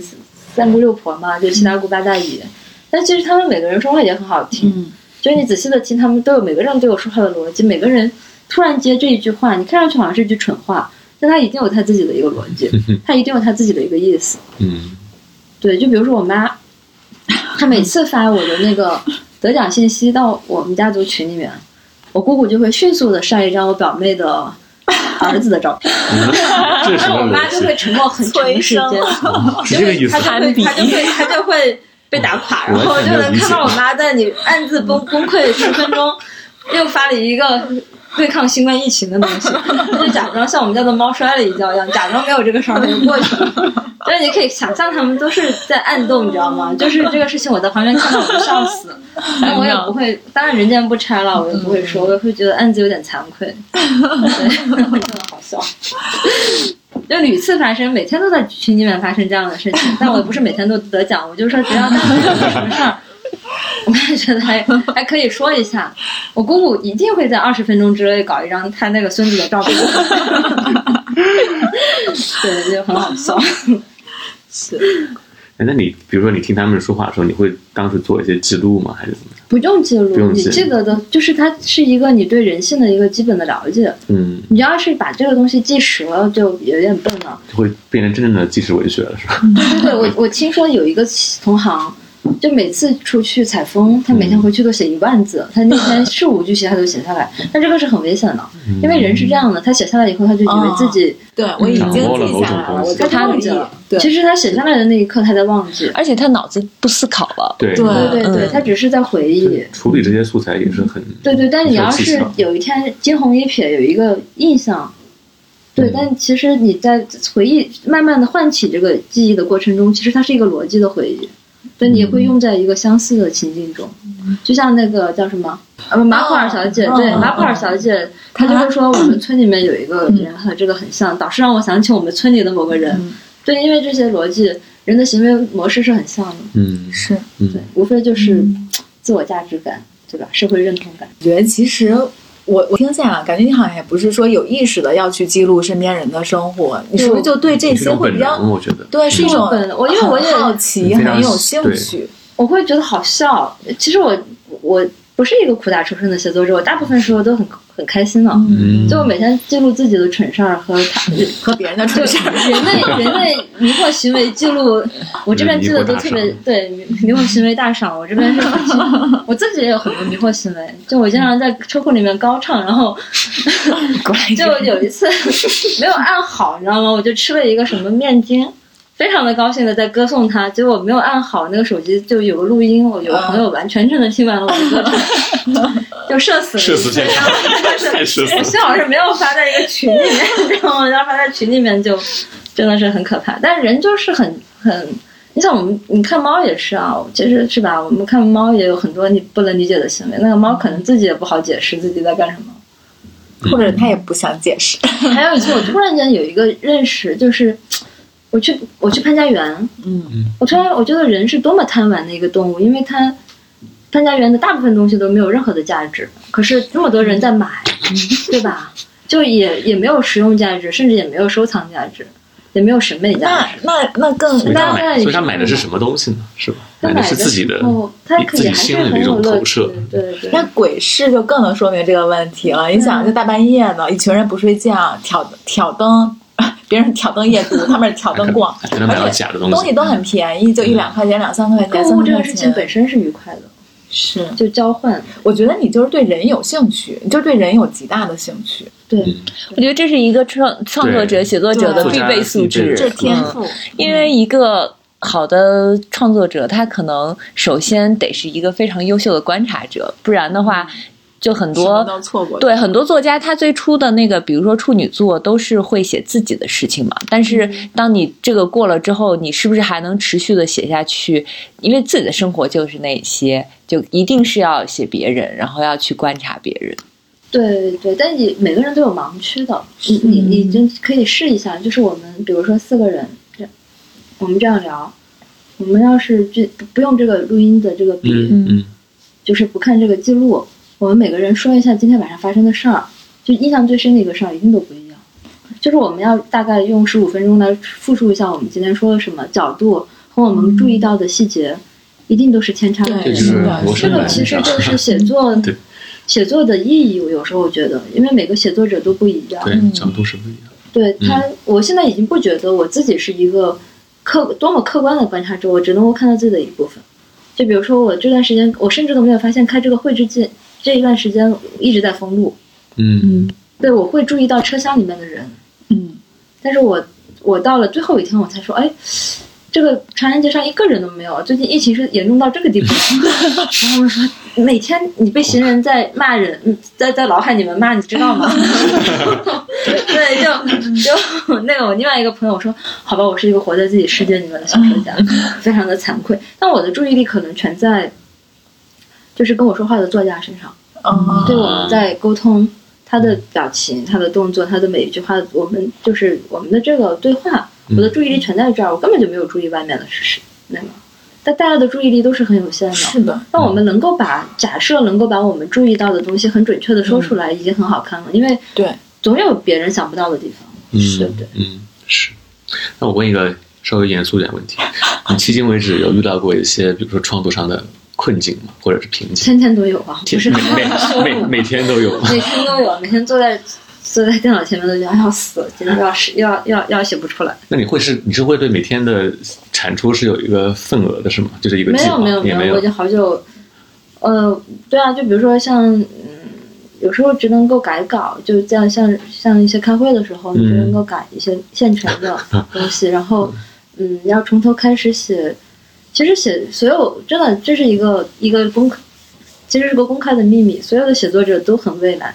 三姑六婆嘛，就七大姑八大姨，但其实他们每个人说话也很好听，嗯。就是你仔细的听，他们都有每个人都有说话的逻辑，每个人突然接这一句话，你看上去好像是一句蠢话，但他一定有他自己的一个逻辑，他一定有他自己的一个意思。嗯。对，就比如说我妈，她每次发我的那个得奖信息到我们家族群里面，我姑姑就会迅速的上一张我表妹的儿子的照片，然后我妈就会？沉默很长的时间，就是这个意思她，就会她就会她就会被打垮，然后就能看到我妈在你暗自崩崩溃十分钟，又发了一个 对抗新冠疫情的东西，就假装像我们家的猫摔了一跤一样，假装没有这个事儿它就过去了。但是你可以想象他们都是在暗动，你知道吗？就是这个事情我在旁边看到我就笑死，但我也不会，当然人家不拆了，我也不会说，我也会觉得暗自有点惭愧，对，真的好笑。就屡次发生，每天都在群里面发生这样的事情，但我也不是每天都得奖，我就说只要但凡有什么事儿，我也觉得还 还可以说一下。我姑姑一定会在二十分钟之内搞一张她那个孙子的照片，对，就很好笑。是哎那你比如说你听他们说话的时候，你会当时做一些记录吗？还是怎么样？不用记录，你不用记记得的，就是它是一个你对人性的一个基本的了解。嗯，你要是把这个东西记实了，就有点笨了。就会变成真正的纪实文学了，是吧？对对对，我我听说有一个同行，就每次出去采风，他每天回去都写一万字，他那天 事无巨细他都写下来，但这个是很危险的，因为人是这样的，他写下来以后，他就以为自己，对我已经记下来了，我就他忘记了。对，其实他写下来的那一刻，他在忘记。而且他脑子不思考了。对对对他只是在回忆。处理这些素材也是很对对，但你要是有一天惊鸿一瞥，有一个印象，对，嗯但其实你在回忆慢慢的唤起这个记忆的过程中，其实它是一个逻辑的回忆，对，你也会用在一个相似的情境中，就像那个叫什么，呃，马普尔小姐，对，马普尔小姐，她就会说我们村里面有一个人和这个很像，导师让我想起我们村里的某个人，嗯。对，因为这些逻辑，人的行为模式是很像的，嗯。是。嗯。对，无非就是自我价值感，对吧？社会认同感。我觉得其实我我听见了，感觉你好像也不是说有意识的要去记录身边人的生活，你是不是就对这些会比较，我觉得对，是一种本能我因为我也好奇，很有兴趣。我会觉得好笑。其实我我不是一个苦大仇深的写作者，我大部分时候都很很开心的。嗯就我每天记录自己的蠢事儿和他 和别人的就蠢事儿。人类人类迷惑行为记录，我这边记得都特别对迷迷惑行为大赏，我这边是 我自己也有很多迷惑行为，就我经常在车库里面高唱，然后就有一次没有按好，你知道吗？我就吃了一个什么面筋。非常的高兴的在歌颂他，结果没有按好那个手机，就有个录音，我有个朋友完全真的听完了我的歌唱，就社死了死现场 太社死了幸好是没有发在一个群里面，你知道吗？要发在群里面就真的是很可怕。但是人就是很很，你像我们，你看猫也是啊，其实是吧？我们看猫也有很多你不能理解的行为，那个猫可能自己也不好解释自己在干什么。或者他也不想解释。还有一次，我突然间有一个认识，就是我去我去潘家园，嗯我突然我觉得人是多么贪玩的一个动物，因为他潘家园的大部分东西都没有任何的价值，可是那么多人在买，对吧？就也也没有实用价值，甚至也没有收藏价值，也没有审美价值。那那更所以他买，大概是所以他买的是什么东西呢？是吧？买的是自己的他可自己以还是心里的一种很有乐趣投射。，对对对。那鬼市就更能说明这个问题了。你想，这大半夜的，一群人不睡觉，挑挑灯，别人挑灯夜读，他们是挑灯逛，还能买到而且假的东西。东西都很便宜，就一两块钱、两三块钱、购物这个事情本。身是愉快的，是，就交换。我觉得你就是对人有兴趣，你就对人有极大的兴趣，对，我觉得这是一个创创作者、写作者的必备素质，这是天嗯。赋。因为一个好的创作者，他可能首先得是一个非常优秀的观察者，不然的话，就很多错过。对很多作家，他最初的那个，比如说处女作，都是会写自己的事情嘛。但是当你这个过了之后，你是不是还能持续的写下去？因为自己的生活就是那些，就一定是要写别人，然后要去观察别人。对对，但你每个人都有盲区的，你你你就可以试一下，就是我们比如说四个人，这我们这样聊，我们要是这不不用这个录音的这个笔，就是不看这个记录，我们每个人说一下今天晚上发生的事儿，就印象最深的一个事儿，一定都不一样。就是我们要大概用十五分钟来复述一下我们今天说了什么，角度和我们注意到的细节，一定都是千差万别这个其实就是写作写作的意义。我有时候我觉得，因为每个写作者都不一样。对，角度是不一样。对他，我现在已经不觉得我自己是一个客多么客观的观察者，我只能够看到自己的一部分。就比如说我这段时间，我甚至都没有发现开这个绘制键这一段时间一直在封路。嗯对，我会注意到车厢里面的人，嗯，但是我我到了最后一天我才说，哎，这个长安街上一个人都没有，最近疫情是严重到这个地步。然后他们说，每天你被行人在骂人，嗯在在脑海里面骂，你知道吗？对，就就那个我另外一个朋友说，好吧，我是一个活在自己世界里面的小说家，非常的惭愧，但我的注意力可能全在就是跟我说话的作家身上。哦，对，我们在沟通他的表情、他的动作、他的每一句话，我们就是我们的这个对话，我的注意力全在这儿，我根本就没有注意外面的是那个。但大家的注意力都是很有限的。是的，那我们能够把假设能够把我们注意到的东西很准确的说出来，已经很好看了，因为对，总有别人想不到的地方。嗯，对不对？嗯，是。那我问一个稍微严肃一点问题：你迄今为止有遇到过一些，比如说创作上的困境吗？或者是瓶颈？天天都有啊，不是每每每每天都有吗？每天都有，每天坐在坐在电脑前面都觉得哎要死了，今天要是要要要写不出来。那你会是你是会对每天的产出是有一个份额的，是吗？就是一个没有没，有没有有，我已经好久，呃，对啊，就比如说像嗯，有时候只能够改稿，就这样像像一些开会的时候，你只能够改一些现成的东西，然后嗯，要从头开始写。其实写所有真的这是一个一个公开，其实是个公开的秘密，所有的写作者都很畏难，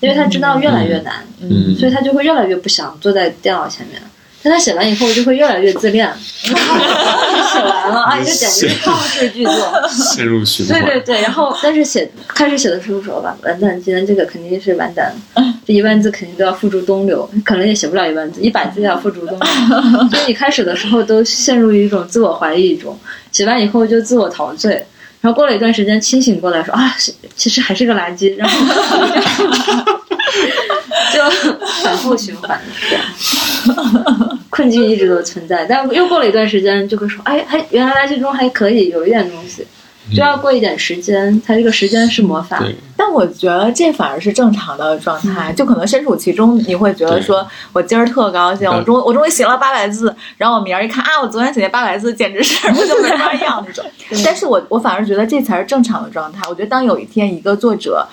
因为他知道越来越难，嗯，所以他就会越来越不想坐在电脑前面。但他写完以后就会越来越自恋，写完了，哎，这简直是旷世巨作。陷入循环。对对对，然后但是写开始写的时候说吧，完蛋，今天这个肯定是完蛋，这一万字肯定都要付诸东流，可能也写不了一万字，一百字也要付诸东流。所以你开始的时候都陷入一种自我怀疑中，写完以后就自我陶醉，然后过了一段时间清醒过来说啊，其实还是个垃圾，然后 就反复循环这样。困境一直都存在，但又过了一段时间，就会说，哎，还原来垃圾中还可以有一点东西，就要过一点时间，它这个时间是魔法。对，但我觉得这反而是正常的状态，就可能身处其中，你会觉得说，我今儿特高兴，我终我终于写了八百字，然后我明儿一看啊，我昨天写那八百字简直是 我就没法要那种。但是我我反而觉得这才是正常的状态。我觉得当有一天一个作者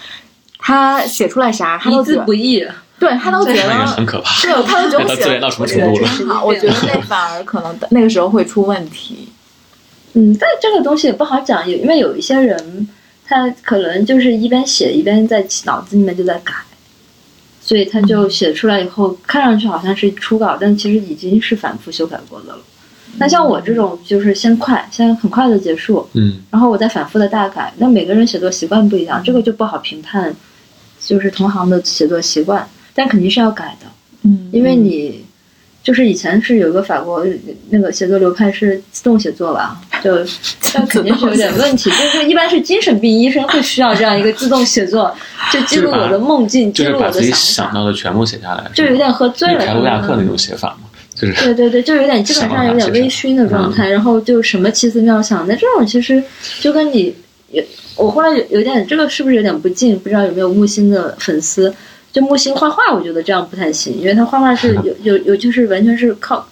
他写出来啥，他一都字不易，对他都觉得很可怕。对，他都觉得我写的资源到什么程度了真好，我觉得那反而可能那个时候会出问题。嗯，但这个东西也不好讲，有因为有一些人，他可能就是一边写一边在脑子里面就在改，所以他就写出来以后，看上去好像是初稿，但其实已经是反复修改过的了。那像我这种，就是先快，先很快的结束，嗯然后我再反复的大改。那每个人写作习惯不一样，这个就不好评判，就是同行的写作习惯，但肯定是要改的。嗯因为你就是以前是有个法国那个写作流派是自动写作吧，就 但肯定是有点问题。就是一般是精神病医生会需要这样一个自动写作，就记录我的梦境，记就是把自己录我的想到的全部写下来，就有点喝醉了。凯鲁亚克那种写法嘛，就是对对对，就有点基本上有点微醺的状态，然后就什么奇思妙想。那这种其实就跟你有，我后来有有点这个是不是有点不敬？不知道有没有木星的粉丝？就木星画画，我觉得这样不太行，因为他画画是有有有，就是完全是靠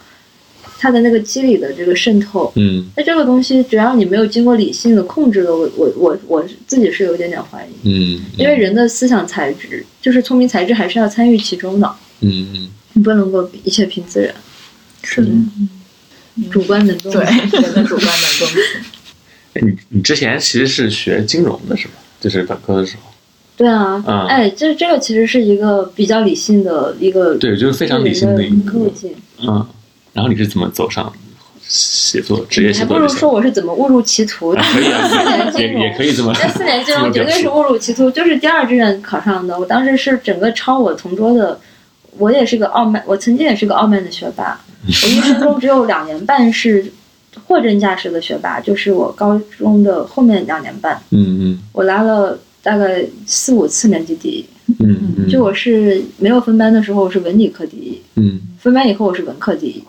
他的那个肌理的这个渗透。嗯那这个东西，只要你没有经过理性的控制的，我我我我自己是有一点点怀疑，嗯，因为人的思想材质，就是聪明才智，还是要参与其中的，嗯嗯你不能够一切凭自然，是的，主观能动。对人的主观能动 你你之前其实是学金融的是吧？就是本科的时候，对啊，嗯哎，这这个其实是一个比较理性的一个对，就是非常理性的一个路径。嗯。然后你是怎么走上写作职业写还不？如说我是怎么误入歧途的。啊可以啊 四年也金融也可以这么那四年金融 绝对是误入歧途，就是第二志愿考上的。我当时是整个抄我同桌的，我也是个傲慢，我曾经也是个傲慢的学霸。我一生中只有两年半是货真价实的学霸，就是我高中的后面两年半，嗯嗯我拿了大概四五次年级第一。嗯嗯，就我是没有分班的时候，我是文理科第一，嗯分班以后我是文科第一，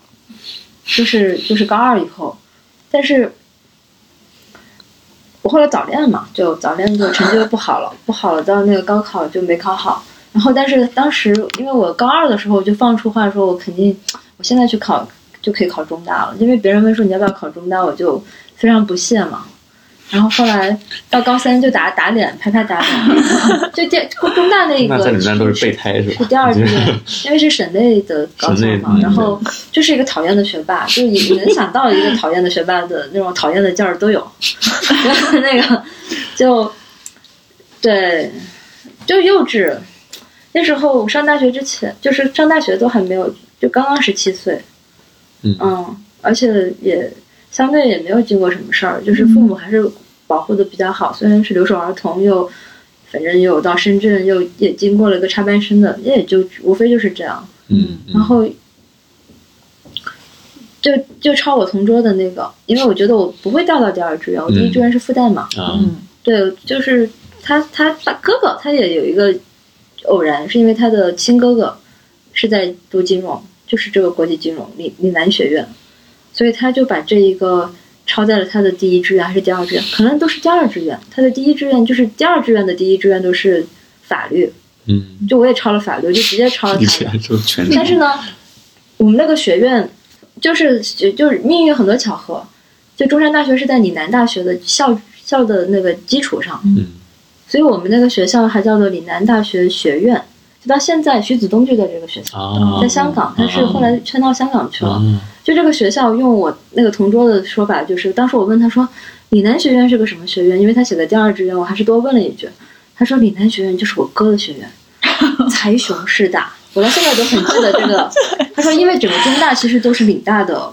就是就是高二以后，但是我后来早恋嘛，就早恋就成绩就不好了，不好了，到那个高考就没考好。然后但是当时因为我高二的时候就放出话说，我肯定我现在去考就可以考中大了，因为别人问说你要不要考中大，我就非常不屑嘛。然后后来到高三就打打脸，拍拍打脸，就第中大那个那在你们那都是备胎是吧？是第二志愿，因为是省内的高校嘛，然后就是一个讨厌的学霸，就是你你能想到一个讨厌的学霸的那种讨厌的劲儿都有，那个就对，就幼稚。那时候上大学之前，就是上大学都还没有，就刚刚十七岁，嗯而且也相对也没有经过什么事儿，就是父母还是保护的比较好，虽然是留守儿童，又反正又到深圳，又也经过了一个插班生的，也就无非就是这样。嗯，然后就就抄我同桌的那个，因为我觉得我不会调到第二志愿，我第一志愿是复旦嘛。啊嗯对，就是他他他哥哥，他也有一个偶然，是因为他的亲哥哥是在读金融，就是这个国际金融岭岭南学院，所以他就把这一个抄在了他的第一志愿还是第二志愿，可能都是第二志愿。他的第一志愿就是第二志愿的第一志愿都是法律，嗯，就我也抄了法律，我就直接抄了以他的。但是呢，我们那个学院就是就是命运很多巧合，就中山大学是在岭南大学的校校的那个基础上，嗯所以我们那个学校还叫做岭南大学学院。就到现在，徐子东就在这个学校，啊，在香港，他是后来迁到香港去了。啊就这个学校，用我那个同桌的说法，就是当时我问他说，岭南学院是个什么学院？因为他写的第二志愿，我还是多问了一句。他说岭南学院就是我哥的学院，才雄势大。我到现在都很记得这个。他说，因为整个中大其实都是岭大的，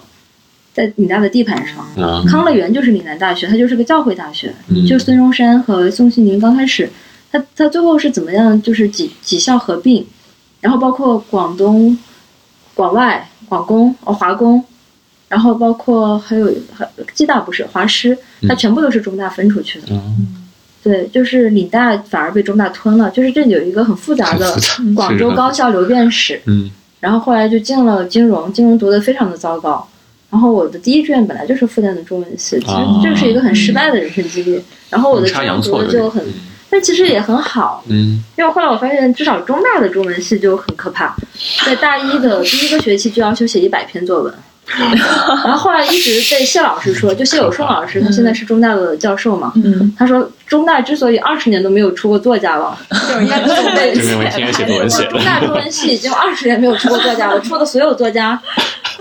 在岭大的地盘上。啊，康乐园就是岭南大学，它就是个教会大学。嗯就孙中山和宋庆龄刚开始，他他最后是怎么样？就是几几校合并，然后包括广东、广外、广工、哦华工，然后包括还有还暨大不是华师，它全部都是中大分出去的。嗯对，就是岭大反而被中大吞了，就是这里有一个很复杂的广州高校流变史。嗯然后后来就进了金融，金融读的非常的糟糕，然后我的第一志愿本来就是复旦的中文系，其实哦这是一个很失败的人生经历。然后我的阴差阳中错有点文就很，但其实也很好，嗯。因为后来我发现，至少中大的中文系就很可怕，在大一的第一个学期就要求写一百篇作文。然后后来一直被谢老师说，就谢有顺老师，他现在是中大的教授嘛，嗯，他说中大之所以二十年都没有出过作家了，就是应该都被就认为天天写作文写。的中大中文系已经二十年没有出过作家了，出的所有作家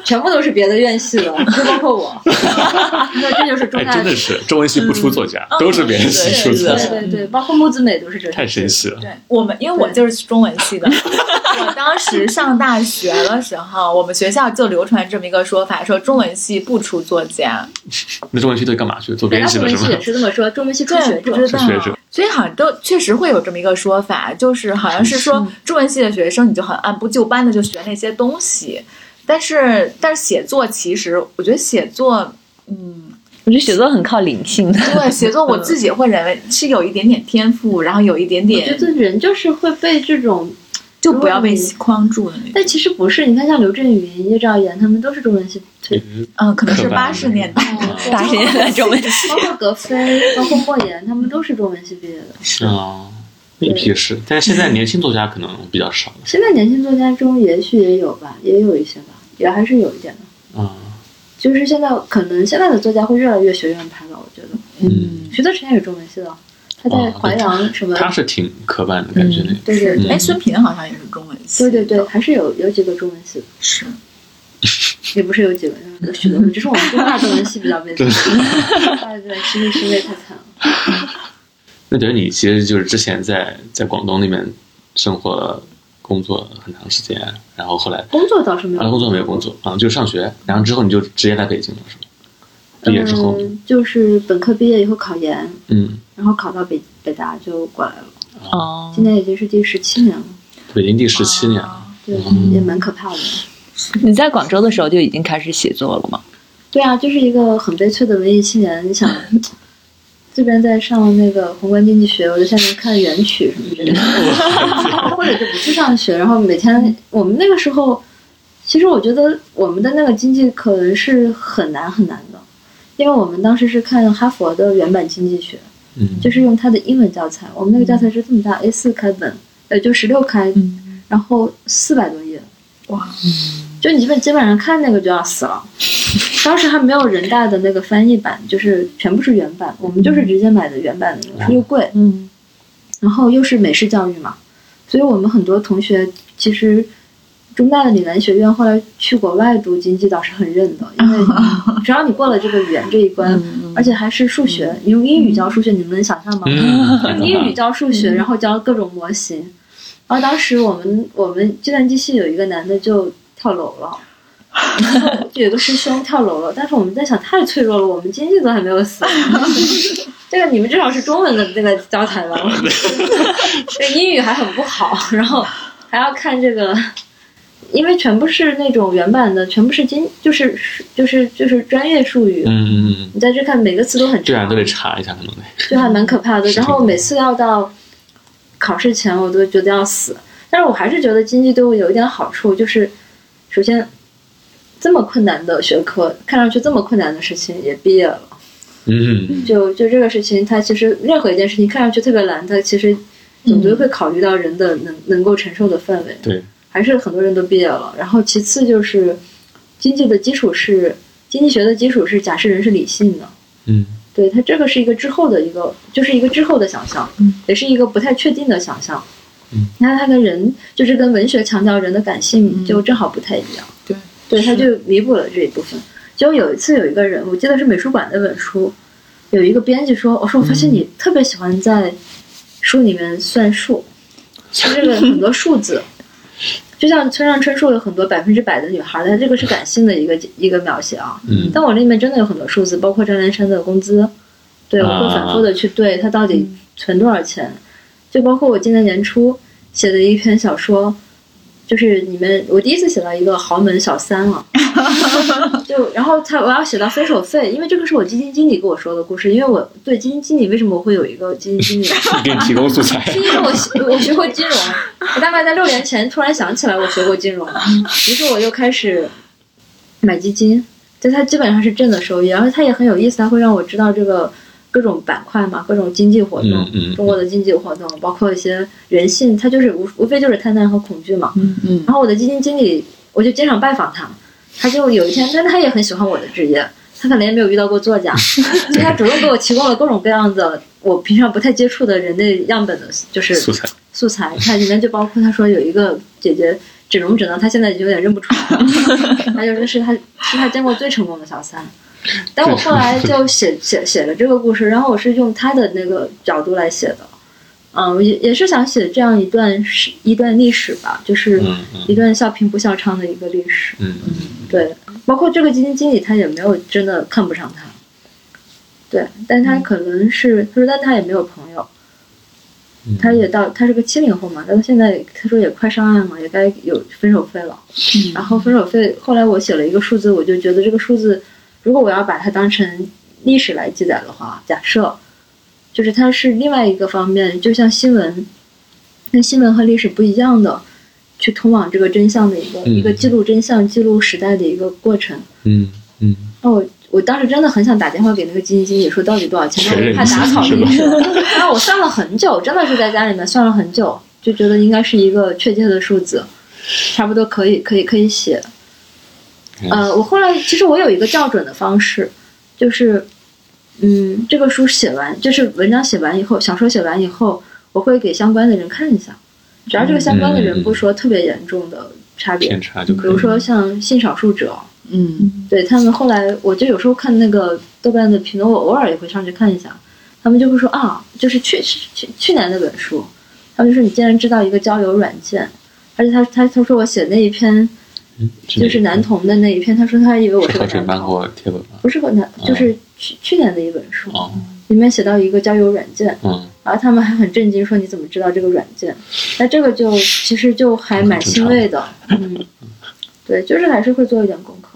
全部都是别的院系的，就包括我。他说这就是中哎，大真的是中文系不出作家，都是别人系出作家，对对对，包括木子美都是这样。太神奇了。对我们，因为我就是中文系的，我当时上大学的时候，我们学校就流传这么一个说法，说中文系不出作家。那中文系都干嘛去？做北大编辑了是吗中文系也？是这么说，中文系出学对，不者知。道是学者。所以好像都确实会有这么一个说法，就是好像是说中文系的学生，你就很按部就班的就学那些东西，但是但是写作其实，我觉得写作，嗯，我觉得写作很靠灵性的。对，写作我自己会认为是有一点点天赋，然后有一点点我觉点，得人就是会被这种，就不要被框住的那种。但其实不是。你看，像刘震云、叶兆言，他们都是中文系退，嗯，可能是八十年代对八十年代中文系，包括格非，包括莫言，他们都是中文系毕业的。是啊，一批是，但是现在年轻作家可能比较少了。现在年轻作家中也许也有吧，也有一些吧，也还是有一点的。啊，就是现在可能现在的作家会越来越学院派了，我觉得。嗯，徐德成也是中文系的，他在哦淮阳什么？他是挺科班的感觉那个。对对哎，孙平好像也是中文系，对对对，，还是有有几个中文系的，是。也不是有几个，有许多，只是我们中大中文系比较 悲惨。对对，师妹师妹太惨了。那等于你其实就是之前在在广东那边生活工作很长时间，然后后来工作倒是没有，啊工作没有工作啊，就上学，然后之后你就直接来北京了是吗？毕业之后，嗯，就是本科毕业以后考研，嗯，然后考到北北大就过来了。哦今年已经是第十七年了，北京第十七年了，对，嗯也蛮可怕的。你在广州的时候就已经开始写作了吗？对啊，就是一个很悲催的文艺青年。你想，这边在上那个宏观经济学，我就下面看元曲什么之类的，或者就不去上学，然后每天我们那个时候，其实我觉得我们的那个经济可能是很难很难的，因为我们当时是看哈佛的原版经济学，嗯，就是用它的英文教材，我们那个教材是这么大 A 四开本，呃，就十六开，然后四百多页，哇，就你基本基本上看那个就要死了。当时还没有人大的那个翻译版，就是全部是原版，我们就是直接买的原版的那个，又贵，嗯，然后又是美式教育嘛，所以我们很多同学其实中大的岭南学院后来去国外读经济倒是很认的，因为 只要你过了这个语言这一关，而且还是数学，你用英语教数学，你们能想象吗？嗯，用英语教数学，然后教各种模型。然后当时我们我们计算机系有一个男的就跳楼了，然后就有个师兄跳楼了，但是我们在想太脆弱了，我们经济都还没有死。这个你们至少是中文的那个教材吧？这英语还很不好，然后还要看这个，因为全部是那种原版的，全部是经就是就是就是专业术语。嗯嗯嗯，你在这看每个词都很对啊，长都，得查一下，可能得。就还蛮可怕的。然后每次要到考试前，我都觉得要死。但是我还是觉得经济对我有一点好处，就是首先这么困难的学科，看上去这么困难的事情也毕业了。嗯，就就这个事情，它其实任何一件事情看上去特别难，它其实总归会考虑到人的能能够承受的范围。对，还是很多人都毕业了。然后其次就是经济的基础是经济学的基础是假设人是理性的。嗯对它这个是一个之后的一个，就是一个之后的想象，嗯也是一个不太确定的想象。嗯，你看它跟人，就是跟文学强调人的感性，嗯就正好不太一样。对，对，他就弥补了这一部分。就有一次有一个人，我记得是美术馆那本书，有一个编辑说：“我说我发现你特别喜欢在书里面算数，就这个很多数字。”就像村上春树有很多百分之百的女孩，但这个是感性的一个一个描写啊。嗯但我那里面真的有很多数字，包括张连山的工资，对我会反复的去对他到底存多少钱，就包括我今年年初写的一篇小说，就是你们我第一次写到一个豪门小三了，就然后他我要写到分手费，因为这个是我基金经理跟我说的故事，因为我对基金经理为什么我会有一个基金经理，给你提供素材。是因为我学我学过金融，我大概在六年前突然想起来我学过金融，于是我又开始买基金，就它基本上是正的收益，然后它也很有意思，它会让我知道这个各种板块嘛，各种经济活动，嗯嗯中国的经济活动，包括一些人性，它就是无无非就是贪婪和恐惧嘛。嗯嗯然后我的基金经理，我就经常拜访他，他就有一天，但他也很喜欢我的职业，他可能也没有遇到过作家，所以他主动给我提供了各种各样的我平常不太接触的人类样本的，就是素材，素材，它里面就包括他说有一个姐姐整容整到他现在就有点认不出来了，他就说是他是他见过最成功的小三。但我后来 就写写写了这个故事，然后我是用他的那个角度来写的，嗯，也也是想写这样一段史一段历史吧，就是一段笑贫不笑娼的一个历史。嗯嗯对，包括这个基金经理他也没有真的看不上他，对，但他可能是他说，但他也没有朋友，嗯，他也到他是个七零后嘛，但他现在他说也快上岸了，也该有分手费了。然后分手费，后来我写了一个数字，我就觉得这个数字，如果我要把它当成历史来记载的话，假设就是它是另外一个方面，就像新闻，跟新闻和历史不一样的，去通往这个真相的一个、嗯一个记录真相、记录时代的一个过程。嗯嗯那我我当时真的很想打电话给那个基金经理说到底多少钱，但我怕打草惊蛇。然后我算了很久，真的是在家里面算了很久，就觉得应该是一个确切的数字，差不多可以可以可以写。嗯。呃，我后来其实我有一个校准的方式，就是，嗯，这个书写完，就是文章写完以后，小说写完以后，我会给相关的人看一下，只要这个相关的人不说特别严重的差别，偏差就比可以。如说像性少数者，嗯对他们后来，我就有时候看那个豆瓣的评论，我偶尔也会上去看一下，他们就会说啊，就是去去去年那本书，他们就说你竟然知道一个交友软件，而且他他他说我写那一篇嗯就是男童的那一篇，他说他以为我是男童？不是个男，就是去去年的一本书，哦，里面写到一个交友软件，嗯然后他们还很震惊说你怎么知道这个软件？那这个就其实就还蛮欣慰的，嗯，对，就是还是会做一点功课。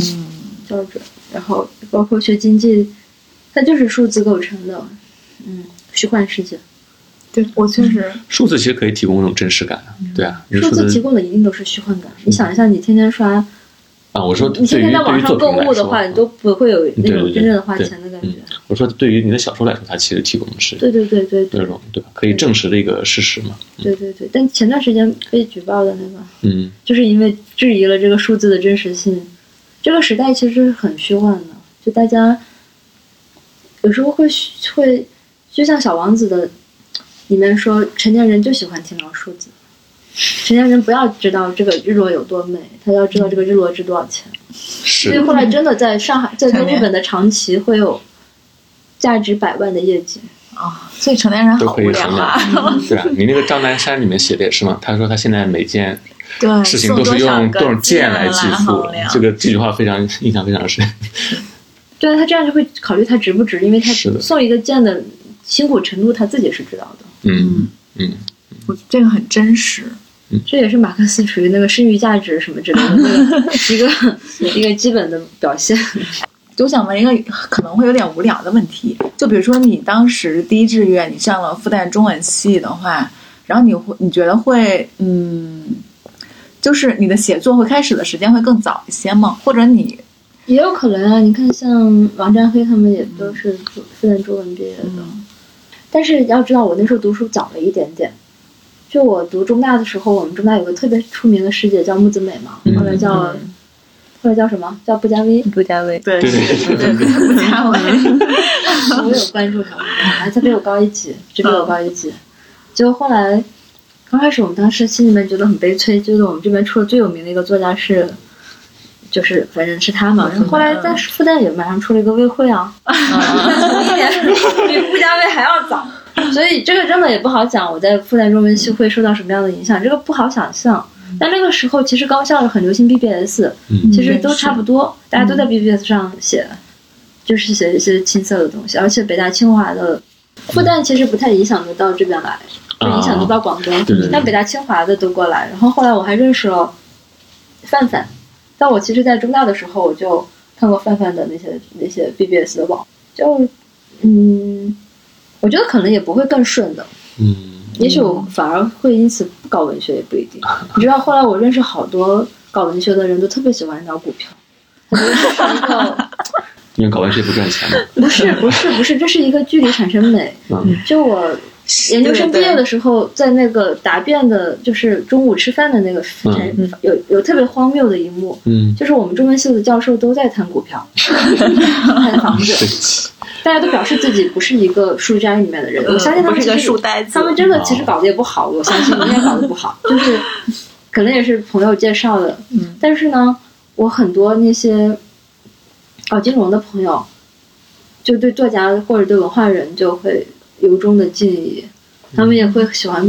嗯标准，然后包括学经济，它就是数字构成的，嗯，虚幻世界。对我确实数字其实可以提供一种真实感，对啊，你数字提供的一定都是虚幻感。你想一下，你天天刷，啊，我说你天天在网上购物的话，你都不会有那种真正的花钱的感觉嗯。我说对于你的小说来说，它其实提供的是对对对对对那种对吧？可以证实的一个事实嘛。对对对。但前段时间被举报的那个，嗯就是因为质疑了这个数字的真实性。这个时代其实是很虚幻的，就大家有时候会会，就像《小王子》的里面说，成年人就喜欢听到数字，成年人不要知道这个日落有多美，他要知道这个日落值多少钱。所以是后来真的在上海，在在成年日本的长崎会有价值百万的业绩。啊，所以成年人都可以好无聊啊。量，对啊，你那个张南山里面写的也是嘛，他说他现在每件对，事情都是用多少件来计数，这个这句话非常印象非常深。对啊，他这样就会考虑他值不值，因为他送一个件的辛苦程度他自己是知道的。嗯嗯，我这个很真实。这也是马克思主义那个剩余价值什么之类的 那个一个一个基本的表现。就我想问一个可能会有点无聊的问题，就比如说你当时第一志愿你上了复旦中文系的话，然后你会你觉得会嗯，就是你的写作会开始的时间会更早一些吗？或者你也有可能啊，你看像王占辉他们也都是复复旦中文毕业的，但是要知道我那时候读书早了一点点。就我读中大的时候，我们中大有个特别出名的师姐叫木子美嘛，嗯后来叫、后来叫什么？叫布加威。布加威，对对对对对对，不加威 我有关注他们，还他比我高一级，只比我高一级。结果后来，刚开始我们当时心里面觉得很悲催，觉得我们这边出了最有名的一个作家是，就是反正是他嘛。然后后来在复旦也马上出了一个魏慧啊，同一年比顾家威还要早。所以这个真的也不好讲，我在复旦中文系会受到什么样的影响，这个不好想象。但那个时候其实高校很流行 BBS，嗯其实都差不多，大家都在 BBS 上写，就是写一些青涩的东西。而且北大、清华的复旦其实不太影响得到这边来，就影响得到广东。对对对但北大、清华的都过来，然后后来我还认识了范范。但我其实，在中大的时候，我就看过范范的那些那些 BBS 的网，就嗯，我觉得可能也不会更顺的。嗯也许我反而会因此不搞文学，也不一定。你知道，后来我认识好多搞文学的人都特别喜欢聊股票，我觉得这是一个 因为搞文学不赚钱嘛。不是不是不是，这是一个距离产生美。嗯就我研究生毕业的时候，在那个答辩的，就是中午吃饭的那个时间，嗯有有特别荒谬的一幕，嗯，就是我们中文系的教授都在谈股票、谈房子，大家都表示自己不是一个书斋里面的人。我相信他不是个们其实书呆子他们真的其实搞得也不好，我相信应该搞得不好，就是可能也是朋友介绍的。嗯，但是呢，我很多那些搞金融的朋友，就对作家或者对文化人就会由衷的敬意，他们也会喜欢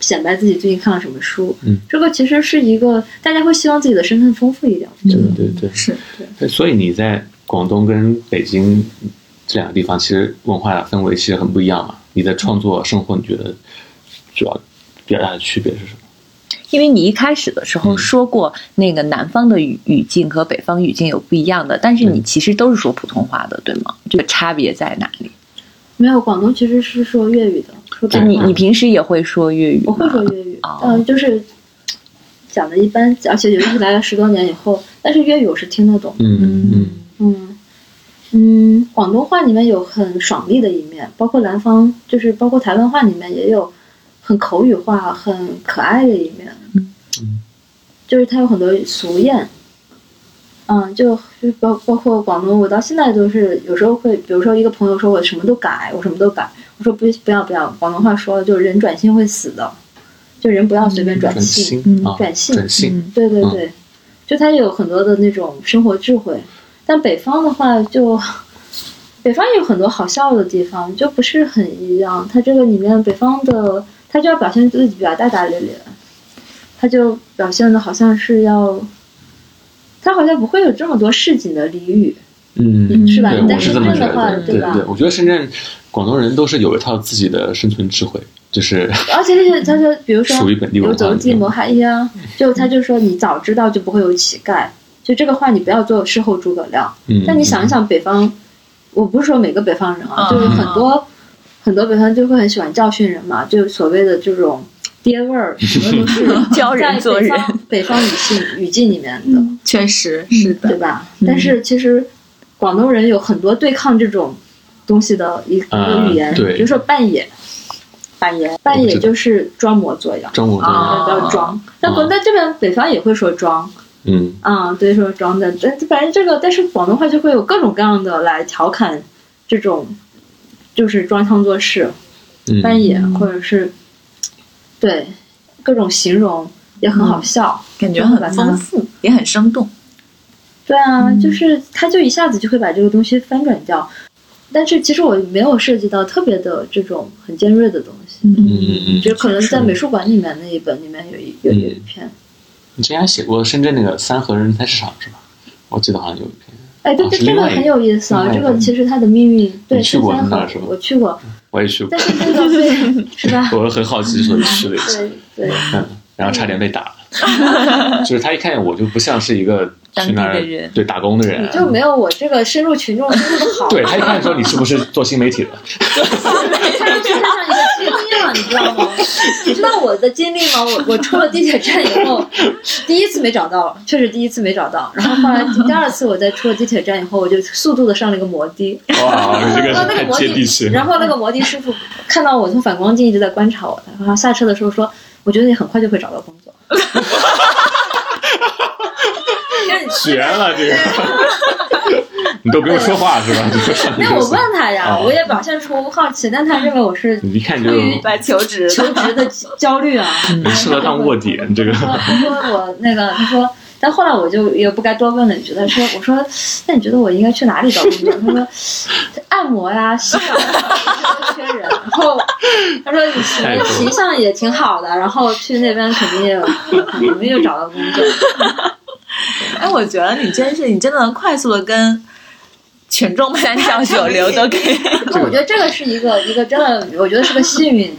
显摆自己最近看了什么书。嗯，这个其实是一个大家会希望自己的身份丰富一点。对对对。是对所以你在广东跟北京这两个地方，其实文化氛围其实很不一样嘛。你的创作生活，你觉得主要比较大的区别是什么？因为你一开始的时候嗯说过，那个南方的语语境和北方语境有不一样的，但是你嗯其实都是说普通话的，对吗？这个差别在哪里？没有，广东其实是说粤语的，说就你你平时也会说粤语我？会说粤语，哦嗯，就是讲的一般，而且尤其是来了十多年以后，但是粤语我是听得懂的。嗯嗯嗯嗯，广东话里面有很爽利的一面，包括南方，就是包括台湾话里面也有很口语化、很可爱的一面。嗯就是它有很多俗谚。嗯，就就包包括广东，我到现在都是有时候会，比如说一个朋友说我什么都改，我什么都改，我说不不要不要，广东话说了，就是人转性会死的，就人不要随便转转性。性啊，转性转性，对对对，就它有很多的那种生活智慧。但北方的话就，北方也有很多好笑的地方，就不是很一样。他这个里面北方的，他就要表现自己比较大大咧咧，他就表现的好像是要，他好像不会有这么多市井的俚语，嗯，是吧对，？但我是这么觉深圳的话，得，对吧？对，我觉得深圳广东人都是有一套自己的生存智慧，就是而且那些他说，比如说属于本地文有化走进谋海一啊，就他就说你早知道就不会有乞丐，就这个话你不要做事后诸葛亮。嗯，但你想一想，北方，我不是说每个北方人啊，嗯就是很多很多北方就会很喜欢教训人嘛，就所谓的这种爹味儿，什么都是 教人做人。在北方北方语境语境里面的，确实是的，对吧？但是其实广东人有很多对抗这种东西的一一个啊语言，对。比如说扮野，半夜半野我不知道。就是装模作样。中午的，啊不要装，但国在这边北方也会说装。嗯。啊、对，说装的，但反正这个，但是广东话就会有各种各样的来调侃这种，就是装腔作势、嗯，扮演，或者是对各种形容也很好笑，感觉很丰富，也很生动。对啊，就是他就一下子就会把这个东西翻转掉。但是其实我没有涉及到特别的这种很尖锐的东西，嗯。嗯嗯，就可能在美术馆里面那一本里面有一有有一篇，你之前还写过深圳那个三和人才市场是吧？我记得好像有一篇，哎，对对，这个很有意思啊！这个其实它的命运，对，你去过那是吧我去过，我也去过但，是那个对 是吧？我很好奇，所以去了一次，对然后差点被打，就是他一看见我就不像是一一个当去那儿地的人对打工的人你，就没有我这个深入群众深入的好。对他一看就说你是不是做新媒体的？他就去上一个经历了，你知道吗？你知道我的经历吗？我我出了地铁站以后，第一次没找到，确实第一次没找到。然后后来第二次我在出了地铁站以后，我就速度的上了一个摩的。哇，这个是太然后那个摩接地气的，。然后那个摩的师傅看到我从反光镜一直在观察我，然后下车的时候说：“我觉得你很快就会找到工作。” 绝了，这个 你都不用说话是吧？那我问他呀，哦我也表现出好奇，但他认为我是你一看就求职求职的焦虑啊。你适合当卧底，你这个他说我那个他说，但后来我就也不该多问了一句，他说我说那你觉得我应该去哪里找工作？他说按摩呀、洗澡呀都缺人。然后他说你太多了形象也挺好的，然后去那边肯定也有很容易就找到工作。哎，我觉得你真是，你真的能快速的跟群众三教九流都可以。那我觉得这个是一个一个真的，我觉得是个幸运，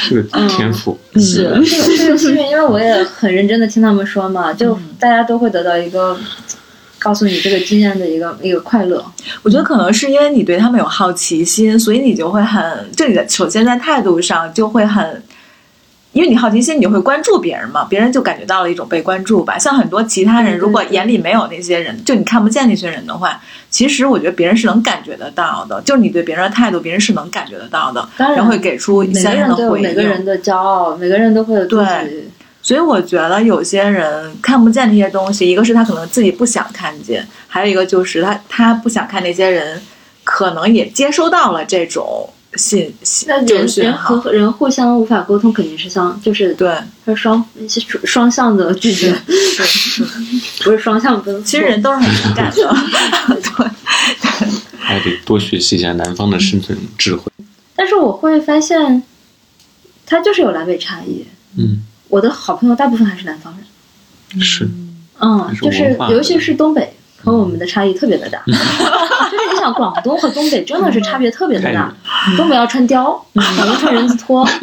是个天赋。是是个是个幸运，因为我也很认真的听他们说嘛，就大家都会得到一个告诉你这个经验的一个一个快乐。我觉得可能是因为你对他们有好奇心，所以你就会很就你的首先在态度上就会很因为你好奇心，你会关注别人嘛，别人就感觉到了一种被关注吧。像很多其他人，如果眼里没有那些人，就你看不见那些人的话，其实我觉得别人是能感觉得到的，就是你对别人的态度，别人是能感觉得到的，当然然后会给出相应人的回应。每个人的骄傲，每个人都会有对。所以我觉得有些人看不见那些东西，一个是他可能自己不想看见，还有一个就是他他不想看那些人，可能也接收到了这种信息那，人人。和人互相无法沟通，肯定是相就是对，是双双向的拒绝，不是双向奔赴。其实人都是很敏感的。对，还得多学习一下南方的生存智慧。但是我会发现，它就是有南北差异。嗯，我的好朋友大部分还是南方人，是，嗯就是尤其是东北和我们的差异特别的大。就是你想，广东和东北真的是差别特别的大。东北要穿貂，广东穿人字拖，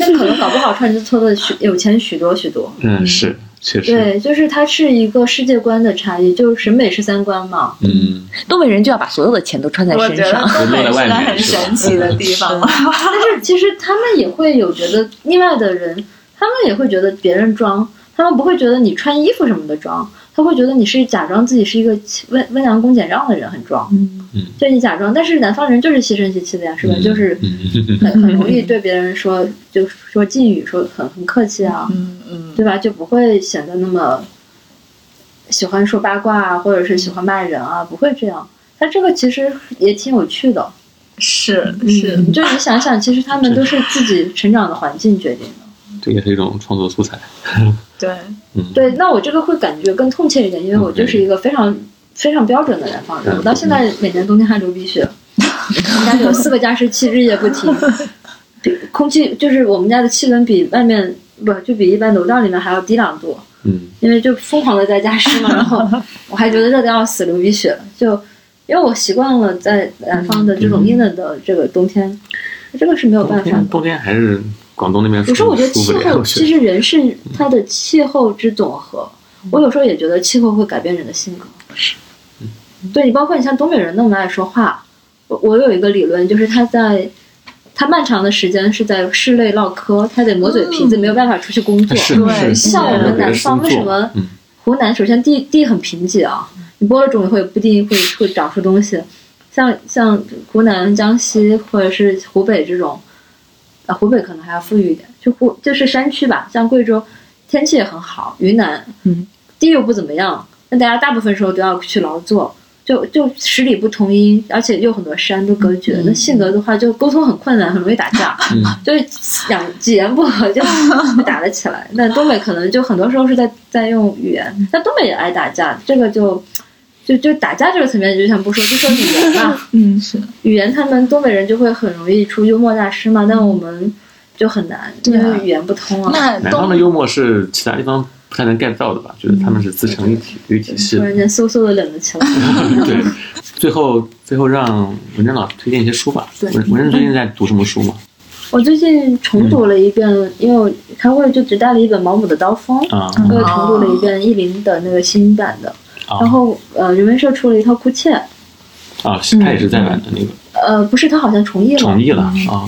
但可能搞不好穿人字拖的许有钱许多许多。嗯，是，确实，对，就是它是一个世界观的差异，就是审美是三观嘛。嗯，东北人就要把所有的钱都穿在我觉得身上。东北落在外是个很神奇的地方。但是其实他们也会有觉得，另外的人，他们也会觉得别人装，他们不会觉得你穿衣服什么的装，他会觉得你是假装自己是一个温温良恭俭让的人很装，就你假装。但是南方人就是牺牲兮兮的呀，是吧？就是嗯 很很容易对别人说，就说敬语，说很很客气啊，嗯嗯，对吧？就不会显得那么喜欢说八卦啊，或者是喜欢骂人啊，不会这样。但这个其实也挺有趣的，是是，嗯，就你想想，其实他们都是自己成长的环境决定的。这也是一种创作素材。对，嗯，对，那我这个会感觉更痛切一点，因为我就是一个非常非常标准的南方人，我到现在每年冬天还流鼻血，我们家有四个加湿器，日夜不停，比空气就是我们家的气温比外面不就比一般楼道里面还要低两度，嗯，因为就疯狂的在加湿嘛，然后我还觉得热的要死，流鼻血。了，就因为我习惯了在南方的这种阴冷的这个冬天，这个是没有办法冬天还是广东那边有时候我觉得气候其实人是它的气候之总和。我有时候也觉得气候会改变人的性格是。对你，包括你像东北人那么爱说话，我我有一个理论，就是他在他漫长的时间是在室内唠嗑，他得磨嘴皮子，没有办法出去工作。对像我们南方为什么嗯湖南首先地地很贫瘠啊，你播了种以后也不一定会会长出东西。像像湖南、江西或者是湖北这种，啊湖北可能还要富裕一点，就湖就是山区吧，像贵州天气也很好，云南嗯地又不怎么样，那大家大部分时候都要去劳作。就就十里不同音，而且又很多山都隔绝。那性格的话，就沟通很困难，很容易打架。嗯 就是两几言不合就就 打了起来。那东北可能就很多时候是在在用语言，那东北也爱打架，这个就就就打架这个层面就先不说，就说语言吧。嗯是，语言他们东北人就会很容易出幽默大师嘛，但我们就很难，因对啊为语言不通啊。那东南方的幽默是其他地方不太能 get 到的吧？就是他们是自成一体的一个体系。突然间嗖嗖的冷了起来。对，最后最后让文珍老师推荐一些书吧。对文文珍最近在读什么书吗？我最近重读了一遍，因为我开会就只带了一本毛姆的《刀锋》，啊又重读了一遍译林的那个新版的。啊。然后呃，人文社出了一套《库切》，啊，他也是再版的那个。呃，不是，他好像重译了。重译了啊，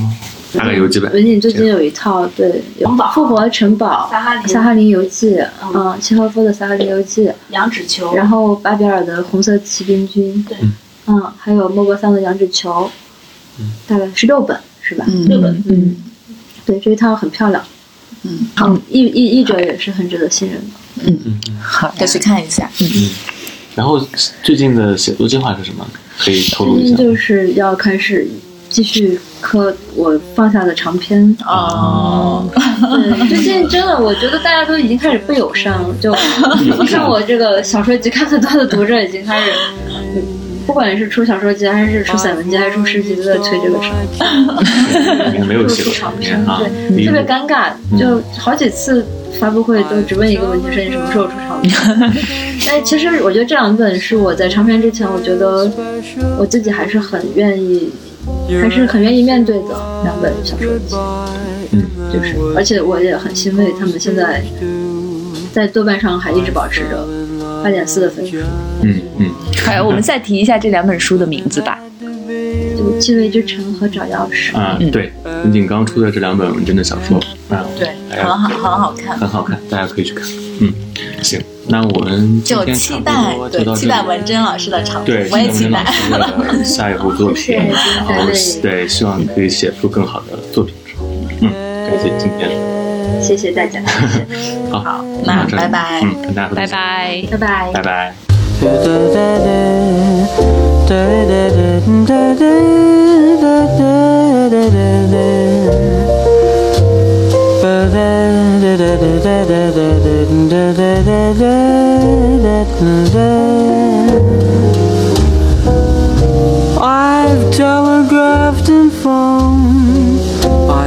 大概有几本？文景最近有一套，对，有《复活城堡》撒哈林。萨哈林游记》，嗯，契诃夫的《撒哈林游记》，羊脂球，然后巴比尔的《红色骑兵军》，对。嗯，还有莫泊桑的《羊脂球》，嗯，大概是六本，是吧？嗯。六本。嗯，对，这一套很漂亮，嗯。嗯，译译译者也是很值得信任的。嗯嗯。好再去看一下。嗯嗯，然后最近的写作计划是什么？可以透露一下。最近就是要开始继续磕我放下的长篇。哦，对，最近真的，我觉得大家都已经开始被友善了。就 看我这个小说集看很多的读者已经开始，嗯不管是出小说集还是出散文集还是出诗集，都在催这个事儿。我没有写长篇篇，啊，对，特别尴尬，就好几次发布会都只问一个问题：说你什么时候出长篇？但其实我觉得这两本是我在长篇之前，我觉得我自己还是很愿意，还是很愿意面对的两本小说集。嗯，就是，而且我也很欣慰，他们现在在豆瓣上还一直保持着八点四的分数。嗯嗯，好，我们再提一下这两本书的名字吧。就《气味之城》和《找钥匙》。啊，对，文景刚出的这两本文真的小说啊，对，很好，很好看。很好看，大家可以去看。嗯，行，那我们就期待就对期待。文珍老师的长对，我也期待。下一部作品，然 后对对，希望可以写出更好的作品。嗯，感谢今天，谢谢大家，好，好，那拜拜嗯，跟大家说拜拜。拜拜拜。拜。I've telegraphed and phoned.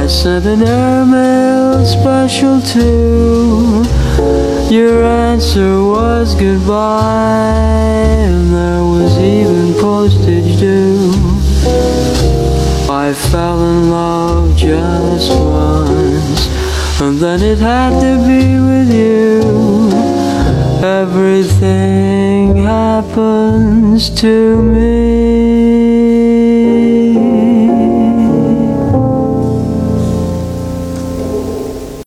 I sent an airmail special too. Your answer was goodbye, and there was even postage due. I fell in love just once, and then it had to be with you. Everything happens to me.